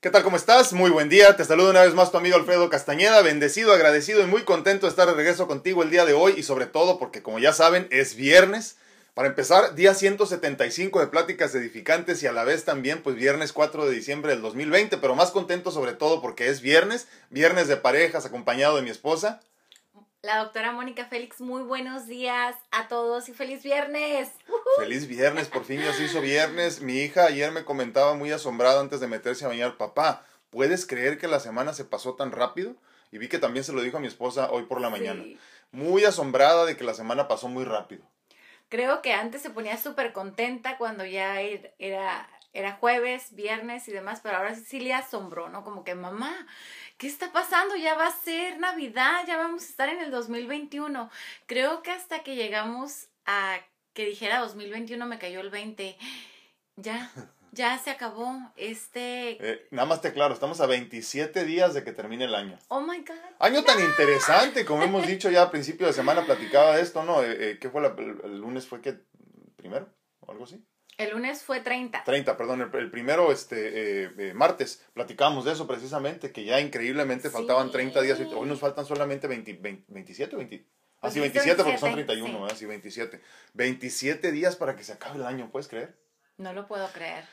¿Qué tal? ¿Cómo estás? Muy buen día. Te saludo una vez más tu amigo Alfredo Castañeda. Bendecido, agradecido y muy contento de estar de regreso contigo el día de hoy y sobre todo porque como ya saben es viernes. Para empezar, día 175 de pláticas edificantes y a la vez también pues viernes 4 de diciembre del 2020, pero más contento sobre todo porque es viernes, viernes de parejas acompañado de mi esposa. La doctora Mónica Félix, muy buenos días a todos y feliz viernes. Feliz viernes, por fin ya se hizo viernes. Mi hija ayer me comentaba muy asombrada antes de meterse a bañar, papá, ¿puedes creer que la semana se pasó tan rápido? Y vi que también se lo dijo a mi esposa hoy por la mañana. Muy asombrada de que la semana pasó muy rápido. Creo que antes se ponía súper contenta cuando ya er, era, era jueves, viernes y demás, pero ahora sí le asombró, ¿no? Como que mamá, ¿qué está pasando? Ya va a ser Navidad, ya vamos a estar en el 2021. Creo que hasta que llegamos a que dijera 2021 me cayó el 20. Ya, ya se acabó. Este. Eh, nada más te claro, estamos a 27 días de que termine el año. Oh my God. Año tan interesante, como hemos dicho ya a principio de semana, platicaba de esto, ¿no? Eh, eh, ¿Qué fue el, el, lunes? ¿Fue que primero? ¿O algo así? El lunes fue 30. 30, perdón. El, primero, este, eh, eh, martes, platicábamos de eso precisamente, que ya increíblemente faltaban 30 días. Hoy nos faltan solamente 20, 20, 27, 20. Ah, sí, 27, porque son 31, sí. ¿eh? Sí, 27. 27 días para que se acabe el año, ¿puedes creer? No lo puedo creer.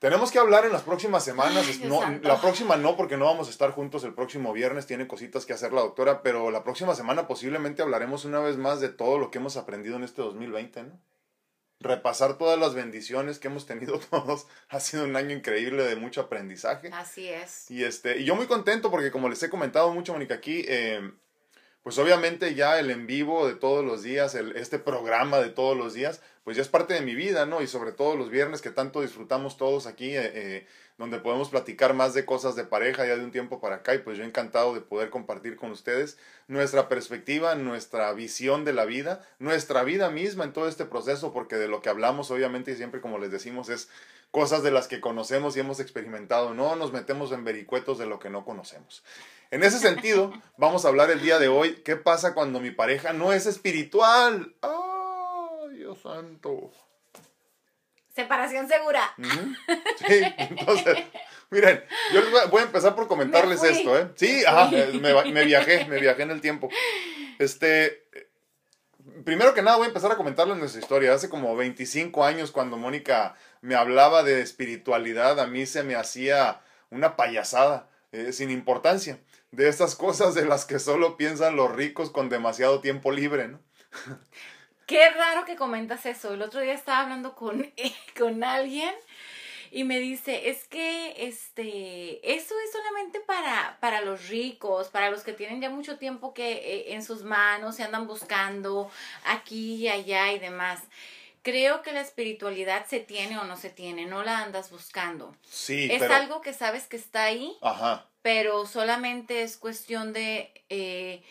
Tenemos que hablar en las próximas semanas. Ay, no, la próxima no, porque no vamos a estar juntos el próximo viernes. Tiene cositas que hacer la doctora, pero la próxima semana posiblemente hablaremos una vez más de todo lo que hemos aprendido en este 2020, ¿no? Repasar todas las bendiciones que hemos tenido todos. Ha sido un año increíble de mucho aprendizaje. Así es. Y, este, y yo muy contento porque como les he comentado mucho, Mónica, aquí, eh, pues obviamente ya el en vivo de todos los días, el, este programa de todos los días, pues ya es parte de mi vida, ¿no? Y sobre todo los viernes que tanto disfrutamos todos aquí, eh, eh, donde podemos platicar más de cosas de pareja ya de un tiempo para acá y pues yo encantado de poder compartir con ustedes nuestra perspectiva, nuestra visión de la vida, nuestra vida misma en todo este proceso, porque de lo que hablamos obviamente y siempre como les decimos es cosas de las que conocemos y hemos experimentado, no nos metemos en vericuetos de lo que no conocemos. En ese sentido, vamos a hablar el día de hoy, ¿qué pasa cuando mi pareja no es espiritual? ¡Ay, Dios santo! Separación segura. Sí, entonces, miren, yo les voy a empezar por comentarles esto, ¿eh? Sí, ajá, me, me, viajé, me viajé en el tiempo. Este, primero que nada voy a empezar a comentarles nuestra historia. Hace como 25 años cuando Mónica me hablaba de espiritualidad, a mí se me hacía una payasada, eh, sin importancia, de estas cosas de las que solo piensan los ricos con demasiado tiempo libre, ¿no? Qué raro que comentas eso. El otro día estaba hablando con, con alguien y me dice, es que este, eso es solamente para, para los ricos, para los que tienen ya mucho tiempo que eh, en sus manos se andan buscando aquí y allá y demás. Creo que la espiritualidad se tiene o no se tiene, no la andas buscando. Sí. Es pero... algo que sabes que está ahí, Ajá. pero solamente es cuestión de... Eh,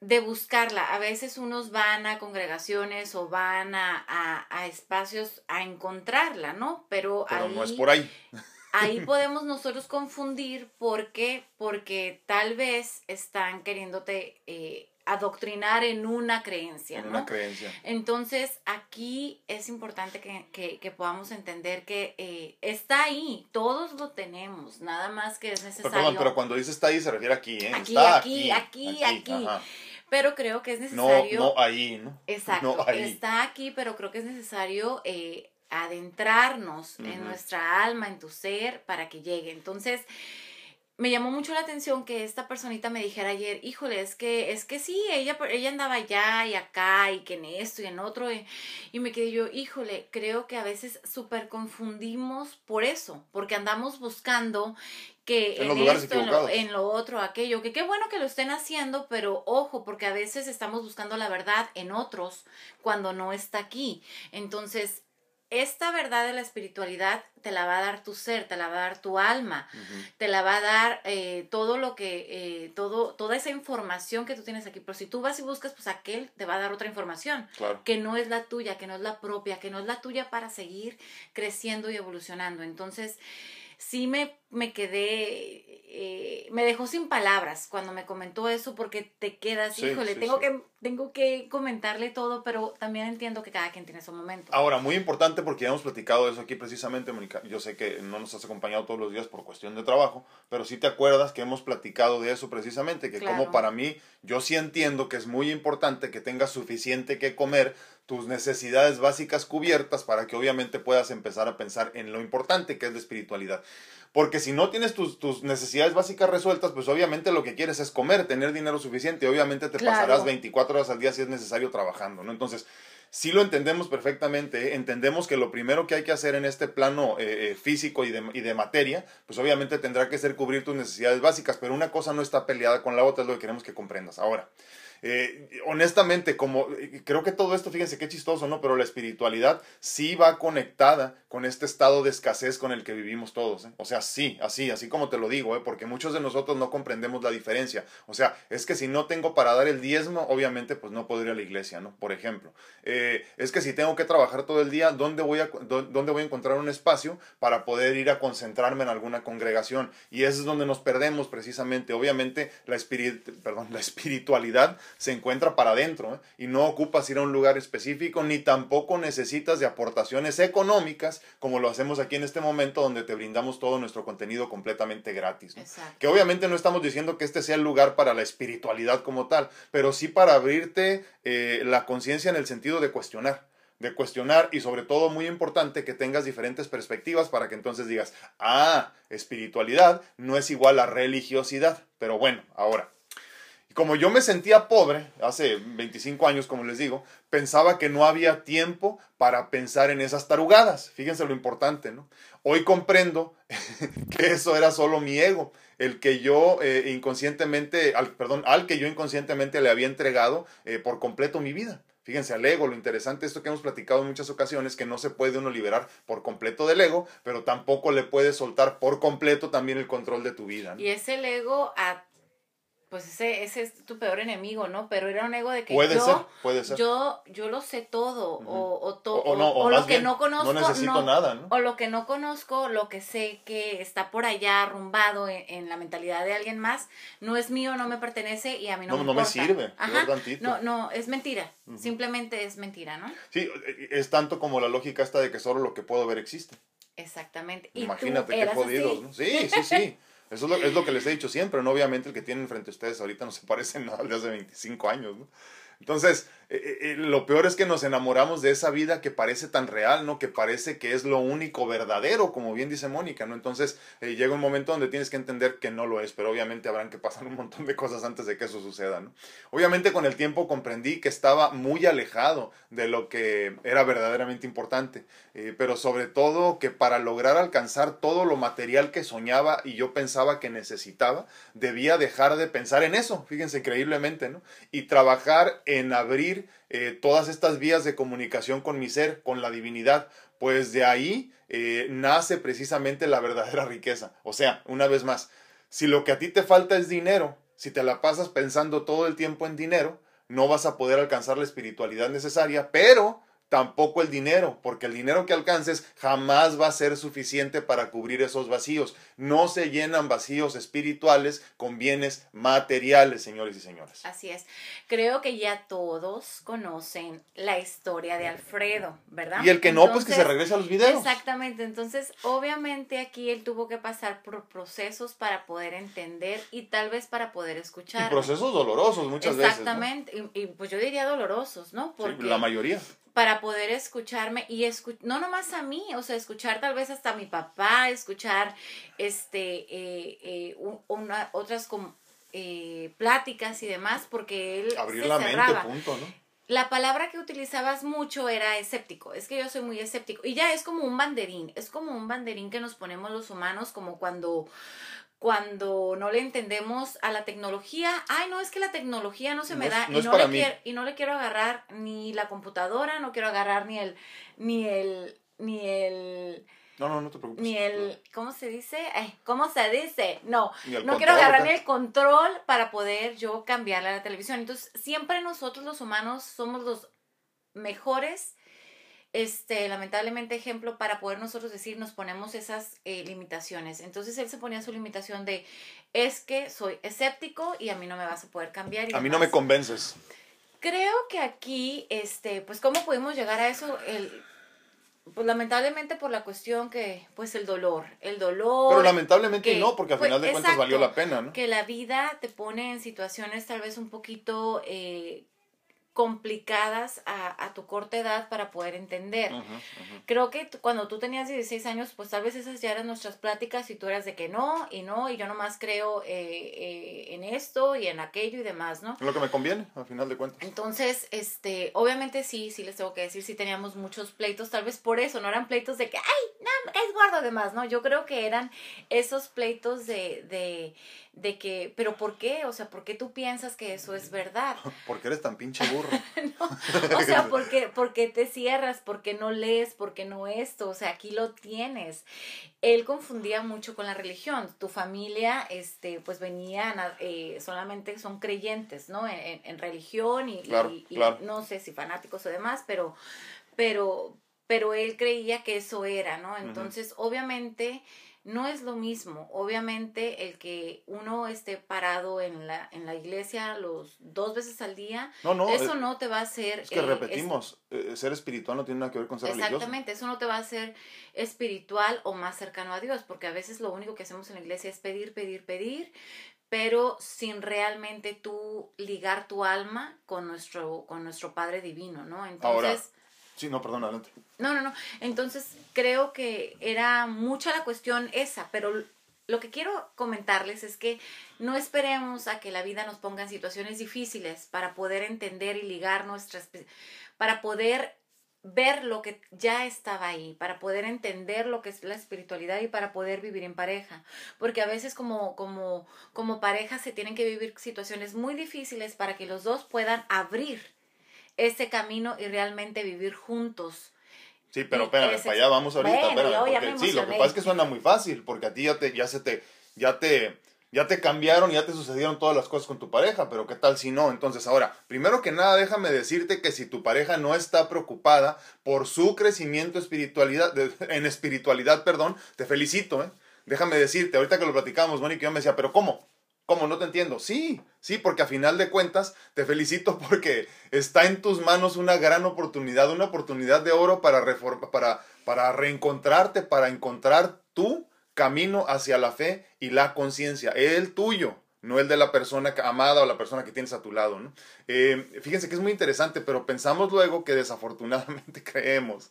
de buscarla. A veces unos van a congregaciones o van a, a, a espacios a encontrarla, ¿no? Pero, Pero ahí, no es por ahí. ahí podemos nosotros confundir porque, porque tal vez están queriéndote eh, adoctrinar en una creencia, En ¿no? una creencia. Entonces, aquí es importante que, que, que podamos entender que eh, está ahí, todos lo tenemos, nada más que es Pero, necesario. perdón, pero cuando dice está ahí se refiere aquí, ¿eh? Aquí, está aquí, aquí, aquí. ajá. Pero creo que es necesario. no ahí, ¿no? Exacto, No ahí. está aquí, pero creo que es necesario eh, adentrarnos en nuestra alma, en tu ser, para que llegue. Entonces, me llamó mucho la atención que esta personita me dijera ayer, híjole, es que, es que sí, ella, ella andaba allá y acá y que en esto y en otro, y, y me quedé yo, híjole, creo que a veces súper confundimos por eso, porque andamos buscando que En en, los esto, en lo, en lo otro, aquello, que qué bueno que lo estén haciendo, pero ojo, porque a veces estamos buscando la verdad en otros cuando no está aquí. Entonces, esta verdad de la espiritualidad te la va a dar tu ser, te la va a dar tu alma, te la va a dar eh, todo lo que, eh, todo, toda esa información que tú tienes aquí. Pero si tú vas y buscas, pues aquel te va a dar otra información Claro. que no es la tuya, que no es la propia, que no es la tuya para seguir creciendo y evolucionando. Entonces, sí me, me quedé, eh, me dejó sin palabras cuando me comentó eso porque te quedas, Sí, híjole, sí, tengo, sí. Que, tengo que comentarle todo, pero también entiendo que cada quien tiene su momento. Ahora, muy importante porque ya hemos platicado de eso aquí precisamente, Mónica. Yo sé que no nos has acompañado todos los días por cuestión de trabajo, pero sí te acuerdas que hemos platicado de eso precisamente, que como para mí, yo sí entiendo que es muy importante que tengas suficiente que comer, tus necesidades básicas cubiertas para que obviamente puedas empezar a pensar en lo importante que es la espiritualidad. Porque si no tienes tus, tus necesidades básicas resueltas, pues obviamente lo que quieres es comer, tener dinero suficiente. Obviamente te Claro. pasarás 24 horas al día si es necesario trabajando, ¿no? Entonces, sí lo entendemos perfectamente, ¿eh? entendemos que lo primero que hay que hacer en este plano eh, eh, físico y de, y de materia, pues obviamente tendrá que ser cubrir tus necesidades básicas, pero una cosa no está peleada con la otra, es lo que queremos que comprendas. Ahora, eh, honestamente, como eh, creo que todo esto, fíjense qué chistoso, ¿no? Pero la espiritualidad sí va conectada con este estado de escasez con el que vivimos todos. ¿eh? O sea, sí, así, así como te lo digo, porque muchos de nosotros no comprendemos la diferencia. O sea, es que si no tengo para dar el diezmo, obviamente, pues no puedo ir a la iglesia, ¿no? Por ejemplo, es que si tengo que trabajar todo el día, ¿dónde voy, a, dó- ¿dónde voy a encontrar un espacio para poder ir a concentrarme en alguna congregación? Y eso es donde nos perdemos precisamente. Obviamente, la, espirit perdón, la espiritualidad se encuentra para adentro ¿eh? y no ocupas ir a un lugar específico ni tampoco necesitas de aportaciones económicas como lo hacemos aquí en este momento donde te brindamos todo nuestro contenido completamente gratis. Que obviamente no estamos diciendo que este sea el lugar para la espiritualidad como tal, pero sí para abrirte eh, la conciencia en el sentido de cuestionar de cuestionar y sobre todo muy importante que tengas diferentes perspectivas para que entonces digas, ah, espiritualidad no es igual a religiosidad. Pero bueno, ahora, como yo me sentía pobre hace 25 años, como les digo, pensaba que no había tiempo para pensar en esas tarugadas. Fíjense lo importante, ¿no? Hoy comprendo que eso era solo mi ego, el que yo eh, inconscientemente, perdón, al que yo inconscientemente le había entregado eh, por completo mi vida. Fíjense, al ego, lo interesante esto que hemos platicado en muchas ocasiones, que no se puede uno liberar por completo del ego, pero tampoco le puedes soltar por completo también el control de tu vida. ¿no? Y es el ego a pues ese, ese es tu peor enemigo, ¿no? Pero era un ego de que Puede yo, ser, puede ser. yo, yo lo sé todo, Ujú. o, o, to- o, o no, o o lo que bien, no conozco, no necesito nada, ¿no? o lo que no conozco, lo que sé que está por allá arrumbado en, en la mentalidad de alguien más, no es mío, no me pertenece y a mí no, No, me no me sirve, Ajá. No, no, es mentira. Simplemente es mentira, ¿no? Sí, eh, es tanto como la lógica esta de que solo lo que puedo ver existe. Exactamente. Y Imagínate tú qué jodidos, así. ¿no? Sí, sí, sí. Eso es lo, es lo que les he dicho siempre, ¿no? Obviamente el que tienen frente a ustedes ahorita no se parece en nada al de hace 25 años, ¿no? Entonces, eh, eh, lo peor es que nos enamoramos de esa vida que parece tan real, ¿no? Que parece que es lo único verdadero, como bien dice Mónica, ¿no? Entonces, eh, llega un momento donde tienes que entender que no lo es, pero obviamente habrán que pasar un montón de cosas antes de que eso suceda, ¿no? Obviamente con el tiempo comprendí que estaba muy alejado de lo que era verdaderamente importante, eh, pero sobre todo que para lograr alcanzar todo lo material que soñaba y yo pensaba que necesitaba, debía dejar de pensar en eso, fíjense increíblemente, ¿no? Y trabajar en abrir eh, todas estas vías de comunicación con mi ser, con la divinidad, pues de ahí eh, nace precisamente la verdadera riqueza. O sea, una vez más, si lo que a ti te falta es dinero, si te la pasas pensando todo el tiempo en dinero, no vas a poder alcanzar la espiritualidad necesaria, pero tampoco el dinero, porque el dinero que alcances jamás va a ser suficiente para cubrir esos vacíos. No se llenan vacíos espirituales con bienes materiales, señores y señoras. Así es. Creo que ya todos conocen la historia de Alfredo, ¿verdad? Y el que no, pues que se regrese a los videos. Exactamente, entonces obviamente aquí él tuvo que pasar por procesos para poder entender y tal vez para poder Y escuchar. procesos dolorosos muchas Exactamente, y, y, pues yo diría dolorosos, ¿no? veces. ¿no? Porque Sí, la mayoría. Para poder escucharme y escu no nomás a mí, o sea, escuchar tal vez hasta a mi papá, escuchar este eh, eh, un- una, otras como eh, pláticas y demás, porque él Abrir se la mente, punto, ¿no? La palabra que utilizabas mucho era escéptico. Es que yo soy muy escéptico. Y ya es como un banderín. Es como un banderín que nos ponemos los humanos como cuando cuando no le entendemos a la tecnología, ay, no, es que la tecnología no se No me es- da no y, no le quiero, y no le quiero agarrar ni la computadora, no quiero agarrar ni el ni el ni el No, no, no te preocupes. ni el ¿cómo se dice? ¿cómo se dice? No, no quiero agarrar ni el control para poder yo cambiarle a la televisión. Entonces, siempre nosotros los humanos somos los mejores este, lamentablemente, ejemplo, para poder nosotros decir, nos ponemos esas eh, limitaciones. Entonces él se ponía su limitación de, es que soy escéptico y a mí no me vas a poder cambiar. a mí no me convences. Creo que aquí, este, pues, ¿cómo pudimos llegar a eso? El, pues lamentablemente por la cuestión que, pues el dolor, el dolor. Pero lamentablemente no, porque al pues, final de cuentas valió la pena, ¿no? Que la vida te pone en situaciones tal vez un poquito eh, complicadas a, a, tu corta edad para poder entender. Creo que cuando tú tenías 16 años, pues tal vez esas ya eran nuestras pláticas y tú eras de que no, y no, y yo nomás creo eh, eh, en esto y en aquello y demás, ¿no? Lo que me conviene, al final de cuentas. Entonces, este, obviamente sí, sí les tengo que decir, sí teníamos muchos pleitos, tal vez por eso, no eran pleitos de que, ay, no, me caes gordo además, ¿no? Yo creo que eran esos pleitos de, de de que, pero ¿por qué? O sea, ¿por qué tú piensas que eso es verdad? Porque eres tan pinche burro. o sea, ¿por qué, ¿por qué te cierras? ¿Por qué no lees? ¿Por qué no esto? O sea, aquí lo tienes. Él confundía mucho con la religión. Tu familia, este, pues venían, eh, solamente son creyentes, ¿no? En, religión y, y, no sé si fanáticos o demás, pero, pero, pero él creía que eso era, ¿no? Entonces, obviamente no es lo mismo. Obviamente el que uno esté parado en la, en la iglesia los dos veces al día, no, eso eh, no te va a hacer... Es que eh, repetimos, eh, ser espiritual no tiene nada que ver con ser Exactamente, eso no te va a hacer espiritual o más cercano a Dios, porque a veces lo único que hacemos en la iglesia es pedir, pedir, pedir, pero sin realmente tú ligar tu alma con nuestro, con nuestro Padre Divino, ¿no? Entonces... Sí, no, perdón, adelante. No, no, no. Entonces, creo que era mucha la cuestión esa, pero lo que quiero comentarles es que no esperemos a que la vida nos ponga en situaciones difíciles para poder entender y ligar nuestras, para poder ver lo que ya estaba ahí, para poder entender lo que es la espiritualidad y para poder vivir en pareja. Porque a veces como, como, como pareja se tienen que vivir situaciones muy difíciles para que los dos puedan abrir ese camino y realmente vivir juntos. Sí, pero espérame, para allá vamos ahorita, sí, lo que pasa es que suena muy fácil, porque a ti ya te, ya se te, ya te, ya te cambiaron, ya te sucedieron todas las cosas con tu pareja, pero ¿qué tal si no? Entonces, ahora, primero que nada, déjame decirte que si tu pareja no está preocupada por su crecimiento espiritualidad, en espiritualidad, perdón, te felicito, ¿eh? Déjame decirte, ahorita que lo platicamos, Mónica, yo me decía, pero ¿cómo? ¿Cómo? No te entiendo. Sí, sí, porque a final de cuentas te felicito porque está en tus manos una gran oportunidad, una oportunidad de oro para, para, para reencontrarte, para encontrar tu camino hacia la fe y la conciencia, el tuyo, no el de la persona amada o la persona que tienes a tu lado. ¿no? Eh, fíjense que es muy interesante, pero pensamos luego que desafortunadamente creemos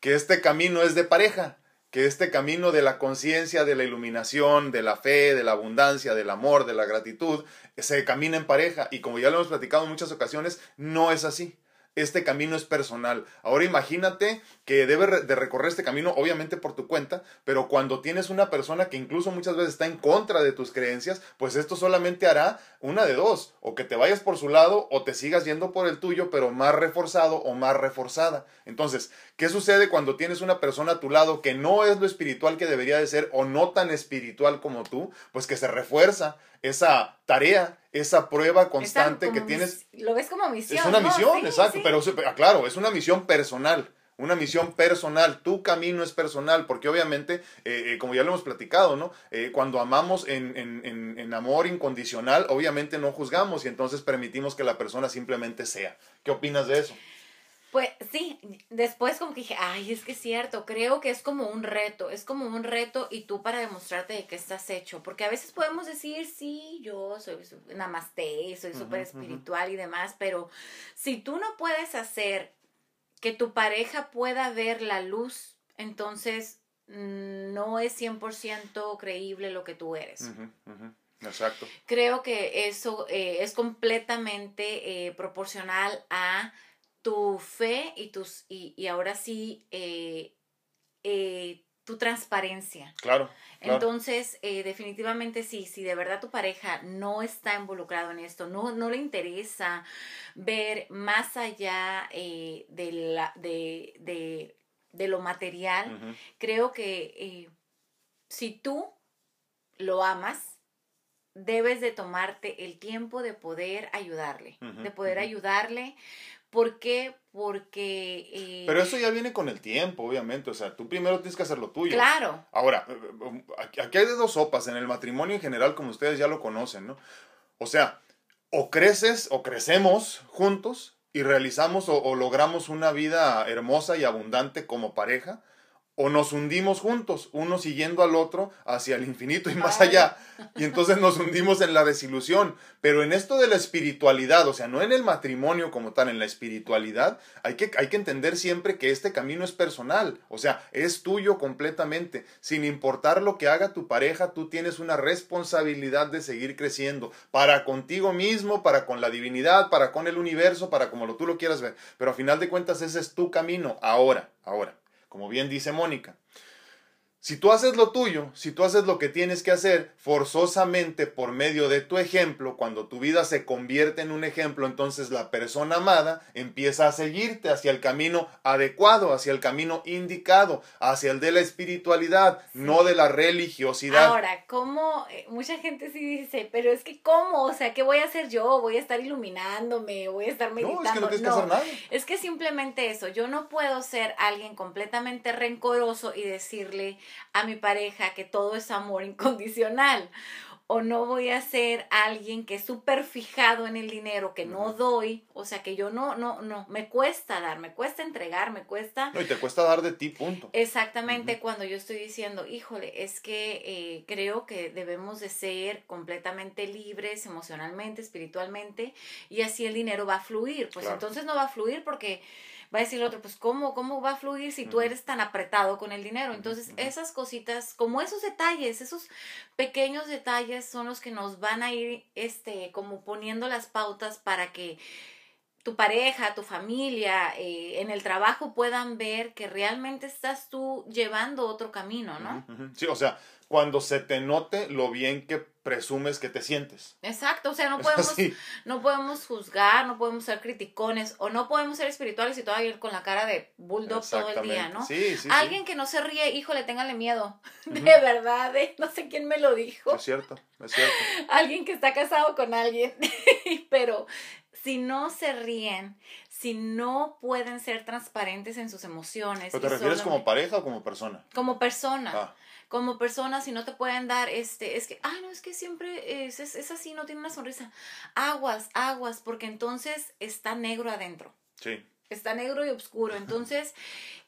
que este camino es de pareja que este camino de la conciencia, de la iluminación, de la fe, de la abundancia, del amor, de la gratitud, se camina en pareja. Y como ya lo hemos platicado en muchas ocasiones, no es así este camino es personal. Ahora imagínate que debes de recorrer este camino, obviamente por tu cuenta, pero cuando tienes una persona que incluso muchas veces está en contra de tus creencias, pues esto solamente hará una de dos, o que te vayas por su lado o te sigas yendo por el tuyo, pero más reforzado o más reforzada. Entonces, ¿qué sucede cuando tienes una persona a tu lado que no es lo espiritual que debería de ser o no tan espiritual como tú? Pues que se refuerza esa tarea, esa prueba constante que tienes. Lo ves como misión. Es una misión, exacto, pero ah, claro, es una misión personal. Una misión personal, tu camino es personal, porque obviamente, eh, eh, como ya lo hemos platicado, ¿no? Eh, cuando amamos en, en, en amor incondicional, obviamente no juzgamos y entonces permitimos que la persona simplemente sea. ¿Qué opinas de eso? Pues sí, después como que dije, ay, es que es cierto, creo que es como un reto, es como un reto y tú para demostrarte de que estás hecho, porque a veces podemos decir, sí, yo soy namaste, soy súper espiritual y demás, pero si tú no puedes hacer que tu pareja pueda ver la luz, entonces mm, no es 100% creíble lo que tú eres. Exacto. Creo que eso eh, es completamente eh, proporcional a tu fe y, tus, y, ahora sí eh, eh, tu transparencia. Claro. Entonces, eh, definitivamente sí, si de verdad tu pareja no está involucrado en esto, no, no le interesa ver más allá de, la, de, de, lo material, creo que si tú lo amas, debes de tomarte el tiempo de poder ayudarle, de poder ayudarle. ¿Por qué? Porque... Eh, Pero eso ya viene con el tiempo, obviamente. O sea, tú primero tienes que hacer lo tuyo. Claro. Ahora, eh, eh, aquí hay de dos sopas. En el matrimonio en general, como ustedes ya lo conocen, ¿no? O sea, o creces o crecemos juntos y realizamos o logramos una vida hermosa y abundante como pareja, o nos hundimos juntos, uno siguiendo al otro hacia el infinito y más allá. Y entonces nos hundimos en la desilusión. Pero en esto de la espiritualidad, o sea, no en el matrimonio como tal, en la espiritualidad, hay que, hay que entender siempre que este camino es personal, o sea, es tuyo completamente. Sin importar lo que haga tu pareja, tú tienes una responsabilidad de seguir creciendo, para contigo mismo, para con la divinidad, para con el universo, para como tú lo quieras ver. Pero a final de cuentas ese es tu camino, ahora, ahora como bien dice Mónica. Si tú haces lo tuyo, si tú haces lo que tienes que hacer, forzosamente por medio de tu ejemplo, cuando tu vida se convierte en un ejemplo, entonces la persona amada empieza a seguirte hacia el camino adecuado, hacia el camino indicado, hacia el de la espiritualidad, no de la religiosidad. Ahora, ¿cómo? Eh, mucha gente sí dice, pero es que ¿cómo? O sea, ¿qué voy a hacer yo? ¿Voy a estar iluminándome? ¿Voy a estar meditando? No, es que no tienes que hacer nada. Es que simplemente eso, yo no puedo ser alguien completamente rencoroso y decirle a mi pareja que todo es amor incondicional. O no voy a ser alguien que es súper fijado en el dinero, que no doy, o sea, que yo no, no, no, me cuesta dar, me cuesta entregar, me cuesta... No, y te cuesta dar de ti, punto. Exactamente, cuando yo estoy diciendo, híjole, es que eh, creo que debemos de ser completamente libres emocionalmente, espiritualmente, y así el dinero va a fluir. Pues entonces no va a fluir porque va a decir el otro, pues ¿cómo, cómo va a fluir si tú eres tan apretado con el dinero? Entonces, esas cositas, como esos detalles, esos pequeños detalles son los que nos van a ir, este, como poniendo las pautas para que tu pareja, tu familia, eh, en el trabajo puedan ver que realmente estás tú llevando otro camino, ¿no? Sí, o sea, cuando se te note lo bien que presumes que te sientes. Exacto, o sea, no podemos, no podemos juzgar, no podemos ser criticones o no podemos ser espirituales y todavía ir con la cara de bulldog todo el día, ¿no? Sí, sí, Alguien que no se ríe, híjole, téngale miedo. De verdad, ¿eh? no sé quién me lo dijo. Es cierto, es cierto. Alguien que está casado con alguien, pero si no se ríen, si no pueden ser transparentes en sus emociones. ¿Pero te refieres como pareja o como persona? Como persona. Ah. Como persona, si no te pueden dar, este, es que, ay, no, es que siempre es, es, así, no tiene una sonrisa. Aguas, aguas, porque entonces está negro adentro. Sí. Está negro y oscuro. Entonces,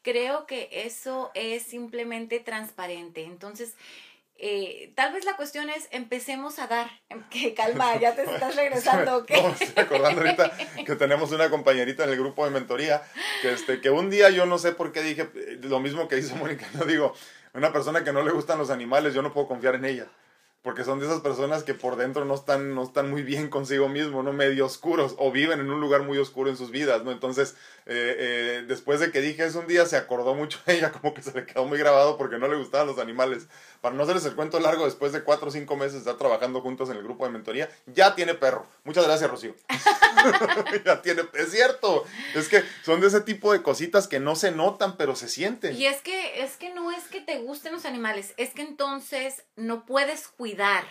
creo que eso es simplemente transparente. Entonces, eh, tal vez la cuestión es empecemos a dar. Em, que calma, ya te estás regresando. ¿qué? No, estoy acordando ahorita que tenemos una compañerita en el grupo de mentoría que, este, que un día yo no sé por qué dije eh, lo mismo que hizo Mónica. Yo digo, una persona que no le gustan los animales, yo no puedo confiar en ella porque son de esas personas que por dentro no están, no están muy bien consigo mismo, ¿no? Medio oscuros, o viven en un lugar muy oscuro en sus vidas, ¿no? Entonces, eh, eh, después de que dije eso un día, se acordó mucho de ella, como que se le quedó muy grabado porque no le gustaban los animales. Para no hacerles el cuento largo, después de cuatro o cinco meses de estar trabajando juntos en el grupo de mentoría, ya tiene perro. Muchas gracias, Rocío. ya tiene, es cierto. Es que son de ese tipo de cositas que no se notan, pero se sienten. Y es que, es que no es que te gusten los animales, es que entonces no puedes cuidar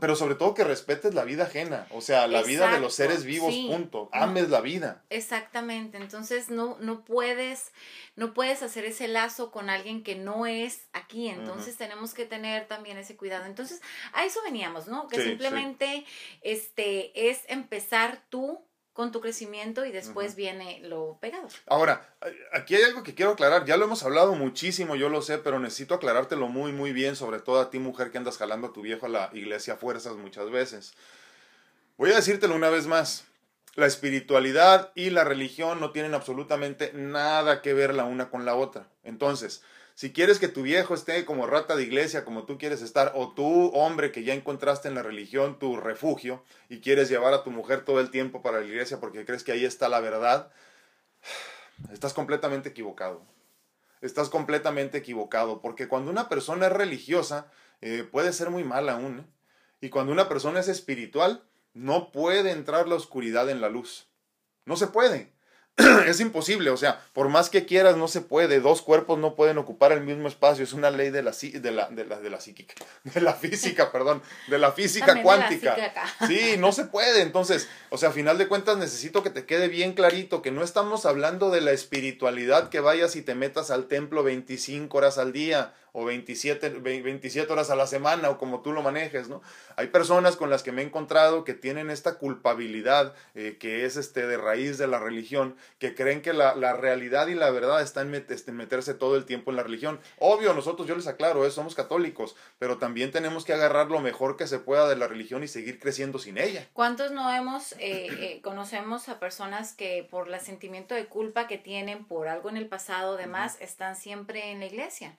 pero sobre todo que respetes la vida ajena, o sea, la vida de los seres vivos, punto. Ames la vida. Exactamente. Entonces no, no puedes, no puedes hacer ese lazo con alguien que no es aquí. Entonces tenemos que tener también ese cuidado. Entonces, a eso veníamos, ¿no? Que simplemente este es empezar tú con tu crecimiento y después viene lo pegado. Ahora, aquí hay algo que quiero aclarar. Ya lo hemos hablado muchísimo, yo lo sé, pero necesito aclarártelo muy, muy bien, sobre todo a ti, mujer, que andas jalando a tu viejo a la iglesia a fuerzas muchas veces. Voy a decírtelo una vez más. La espiritualidad y la religión no tienen absolutamente nada que ver la una con la otra. Entonces, si quieres que tu viejo esté como rata de iglesia, como tú quieres estar, o tú, hombre, que ya encontraste en la religión tu refugio y quieres llevar a tu mujer todo el tiempo para la iglesia porque crees que ahí está la verdad, estás completamente equivocado. Estás completamente equivocado, porque cuando una persona es religiosa, eh, puede ser muy mal aún. ¿eh? Y cuando una persona es espiritual, no puede entrar la oscuridad en la luz. No se puede. es imposible, o sea, por más que quieras no se puede, dos cuerpos no pueden ocupar el mismo espacio, es una ley de la de la de la, de la psíquica, de la física, perdón, de la física cuántica. sí, no se puede, entonces, o sea, a final de cuentas necesito que te quede bien clarito que no estamos hablando de la espiritualidad que vayas y te metas al templo 25 horas al día o 27, 27 horas a la semana o como tú lo manejes, ¿no? Hay personas con las que me he encontrado que tienen esta culpabilidad eh, que es este de raíz de la religión, que creen que la, la realidad y la verdad están en este, meterse todo el tiempo en la religión. Obvio, nosotros, yo les aclaro, ¿eh? somos católicos, pero también tenemos que agarrar lo mejor que se pueda de la religión y seguir creciendo sin ella. ¿Cuántos no hemos, eh, eh, conocemos a personas que por el sentimiento de culpa que tienen por algo en el pasado, demás, están siempre en la iglesia?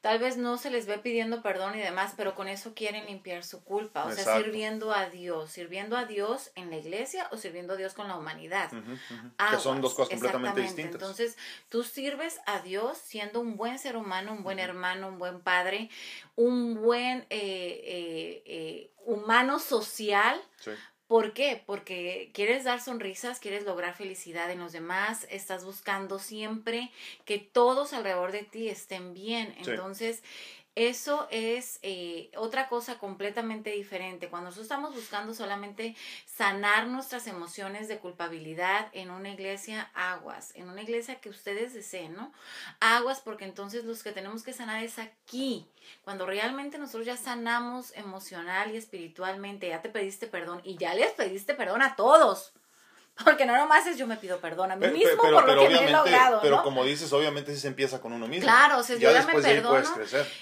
Tal vez no se les ve pidiendo perdón y demás, pero con eso quieren limpiar su culpa. O sea, sirviendo a Dios, sirviendo a Dios en la iglesia o sirviendo a Dios con la humanidad. que son dos cosas completamente distintas. Entonces, tú sirves a Dios siendo un buen ser humano, un buen hermano, un buen padre, un buen eh, eh, eh, humano social. Sí. ¿Por qué? Porque quieres dar sonrisas, quieres lograr felicidad en los demás, estás buscando siempre que todos alrededor de ti estén bien. Entonces, eso es eh, otra cosa completamente diferente. Cuando nosotros estamos buscando solamente sanar nuestras emociones de culpabilidad en una iglesia, aguas, en una iglesia que ustedes deseen, ¿no? Aguas porque entonces los que tenemos que sanar es aquí. Cuando realmente nosotros ya sanamos emocional y espiritualmente, ya te pediste perdón y ya les pediste perdón a todos. Porque no nomás es yo me pido perdón a mí mismo por lo que me he logrado. Pero como dices, obviamente sí se empieza con uno mismo. Claro, o sea, yo ya me perdono.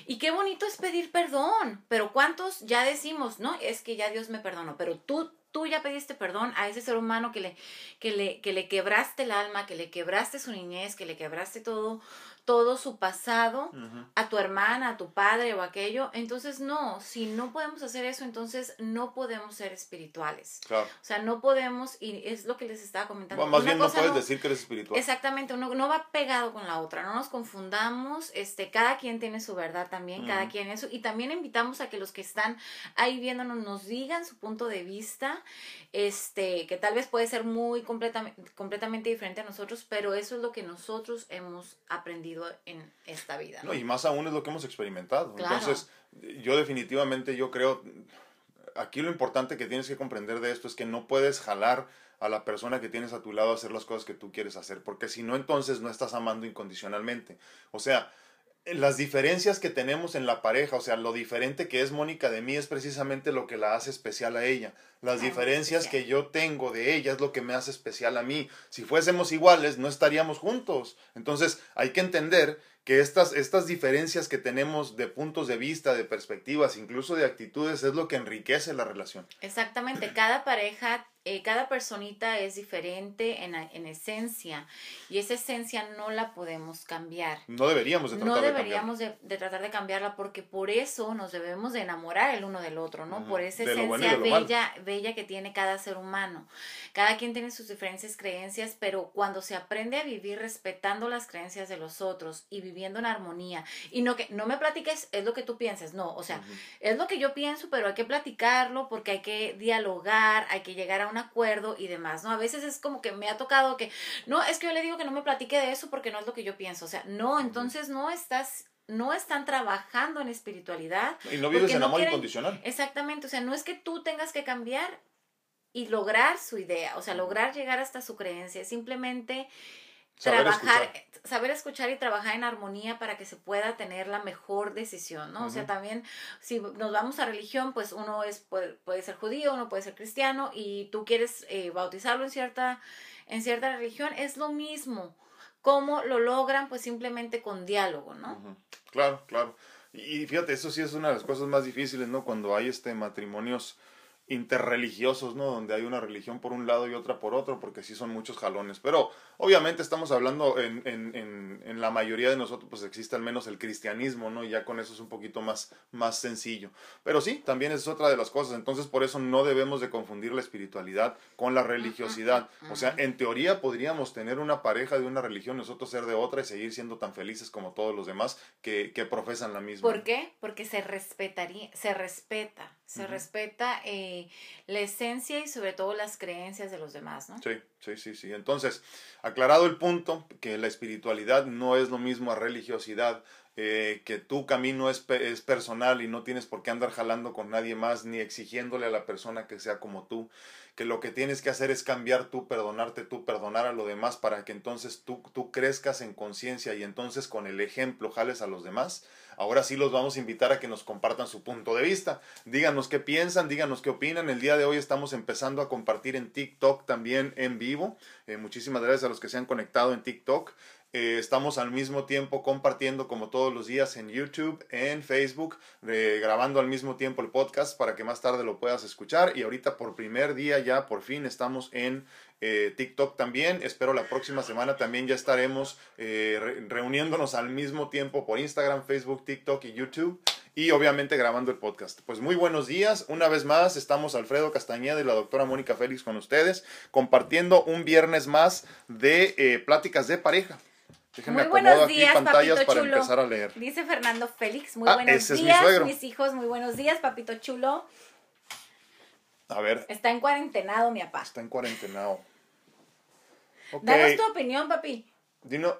Y qué bonito es pedir perdón. Pero ¿cuántos ya decimos, no? Es que ya Dios me perdonó. Pero tú, tú ya pediste perdón a ese ser humano que le, que le, que le quebraste el alma, que le quebraste su niñez, que le quebraste todo, todo su pasado a tu hermana, a tu padre o aquello. Entonces, no, si no podemos hacer eso, entonces no podemos ser espirituales. Claro. O sea, no podemos, y es lo que les estaba comentando. más bien no puedes decir que eres espiritual. Exactamente, uno no va pegado con la otra, no nos confundamos, este, cada quien tiene su verdad también, cada quien eso, y también invitamos a que los que están ahí viéndonos nos digan su punto de vista, este, que tal vez puede ser muy completamente, completamente diferente a nosotros, pero eso es lo que nosotros hemos aprendido en esta vida. ¿no? y más aún es lo que hemos experimentado. Entonces, yo definitivamente, yo creo, aquí lo importante que tienes que comprender de esto es que no puedes jalar a la persona que tienes a tu lado a hacer las cosas que tú quieres hacer, porque si no, entonces no estás amando incondicionalmente. O sea, las diferencias que tenemos en la pareja, o sea, lo diferente que es Mónica de mí es precisamente lo que la hace especial a ella. Las diferencias que yo tengo de ella es lo que me hace especial a mí. Si fuésemos iguales, no estaríamos juntos. Entonces, hay que entender que estas, estas diferencias que tenemos de puntos de vista, de perspectivas, incluso de actitudes, es lo que enriquece la relación. Exactamente, cada pareja eh, cada personita es diferente en, en, esencia y esa esencia no la podemos cambiar. No deberíamos de tratar No deberíamos de, tratar de cambiarla porque por eso nos debemos de enamorar el uno del otro, ¿no? Por esa esencia bella, bella que tiene cada ser humano. Cada quien tiene sus diferentes creencias, pero cuando se aprende a vivir respetando las creencias de los otros y viviendo en armonía y no que no me platiques es lo que tú piensas, no, o sea, es lo que yo pienso, pero hay que platicarlo porque hay que dialogar, hay que llegar a una acuerdo y demás, ¿no? A veces es como que me ha tocado que, no, es que yo le digo que no me platique de eso porque no es lo que yo pienso, o sea, no, entonces no estás no están trabajando en espiritualidad. Y no vives en amor incondicional. Exactamente, o sea, no es que tú tengas que cambiar y lograr su idea, o sea, lograr llegar hasta su creencia, simplemente trabajar, saber escuchar y trabajar en armonía para que se pueda tener la mejor decisión, ¿no? O sea, también si nos vamos a religión, pues uno es puede, ser judío, uno puede ser cristiano y tú quieres eh, bautizarlo en cierta en cierta religión, es lo mismo. ¿Cómo lo logran? Pues simplemente con diálogo, ¿no? Claro, claro. Y fíjate, eso sí es una de las cosas más difíciles, ¿no? Cuando hay este matrimonios interreligiosos, ¿no? Donde hay una religión por un lado y otra por otro, porque sí son muchos jalones. Pero obviamente estamos hablando en, en, en, en, la mayoría de nosotros, pues existe al menos el cristianismo, ¿no? Y ya con eso es un poquito más, más sencillo. Pero sí, también es otra de las cosas. Entonces, por eso no debemos de confundir la espiritualidad con la religiosidad. O sea, en teoría podríamos tener una pareja de una religión, nosotros ser de otra y seguir siendo tan felices como todos los demás que, que profesan la misma. ¿Por qué? Porque se respetaría, se respeta se respeta eh, la esencia y sobre todo las creencias de los demás, ¿no? Sí, sí, sí, sí. Entonces, aclarado el punto, que la espiritualidad no es lo mismo a religiosidad, eh, que tu camino es, es, personal y no tienes por qué andar jalando con nadie más ni exigiéndole a la persona que sea como tú, que lo que tienes que hacer es cambiar tú, perdonarte tú, perdonar a lo demás para que entonces tú, tú crezcas en conciencia y entonces con el ejemplo jales a los demás. Ahora sí los vamos a invitar a que nos compartan su punto de vista. Díganos qué piensan, díganos qué opinan. El día de hoy estamos empezando a compartir en TikTok también en vivo. Eh, muchísimas gracias a los que se han conectado en TikTok. Eh, estamos al mismo tiempo compartiendo como todos los días en YouTube, en Facebook, eh, grabando al mismo tiempo el podcast para que más tarde lo puedas escuchar. Y ahorita por primer día ya por fin estamos en eh, TikTok también. Espero la próxima semana también ya estaremos reuniéndonos al mismo tiempo por Instagram, Facebook, TikTok y YouTube. Y obviamente grabando el podcast. Pues muy buenos días. Una vez más estamos Alfredo Castañeda y la doctora Mónica Félix con ustedes, compartiendo un viernes más de pláticas de pareja. Déjenme muy buenos días, pantallas para chulo. empezar a leer. Dice Fernando Félix, muy ah, buenos días, mis hijos, muy buenos días, papito chulo. A ver. Está en cuarentenado, mi papá. Está en cuarentenado. Okay. Danos tu opinión, papi. Dino,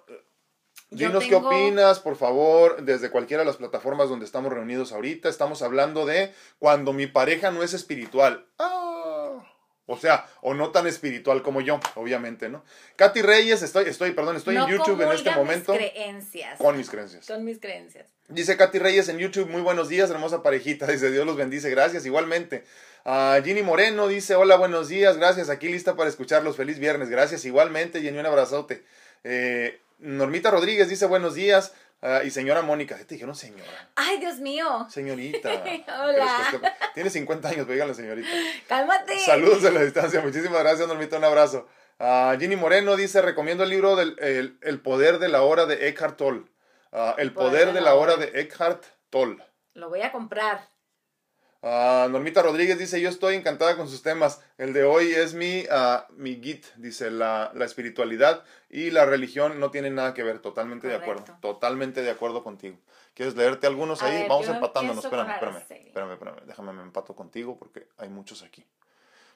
dinos qué opinas, por favor, desde cualquiera de las plataformas donde estamos reunidos ahorita. Estamos hablando de cuando mi pareja no es espiritual. Ah, o sea, o no tan espiritual como yo, obviamente, ¿no? Katy Reyes, estoy, estoy, perdón, estoy en YouTube en este momento. Mis creencias. Con mis creencias. Con mis creencias. Dice Katy Reyes en YouTube, muy buenos días, hermosa parejita. Dice, Dios los bendice, gracias, igualmente. Uh, Ginny Moreno dice, hola, buenos días, gracias, aquí lista para escucharlos, feliz viernes, gracias, igualmente, Jenny, un abrazote. Eh, Normita Rodríguez dice, buenos días. Uh, y señora Mónica, te dijeron señora. Ay, Dios mío. Señorita. Hola. Tiene 50 años, pero señorita. Cálmate. Saludos de la distancia. Muchísimas gracias, Normita. Un abrazo. Uh, Ginny Moreno dice, recomiendo el libro del el, el poder de la hora de Eckhart Tolle. Uh, el poder, de la hora de Eckhart Tolle. Lo voy a comprar. Uh, Normita Rodríguez dice, yo estoy encantada con sus temas. El de hoy es mi, uh, mi git, dice, la, la, espiritualidad y la religión no tienen nada que ver. Totalmente de acuerdo. Totalmente de acuerdo contigo. ¿Quieres leerte algunos ahí? Vamos empatándonos. Espérame, espérame, espérame, espérame. Déjame me empato contigo porque hay muchos aquí.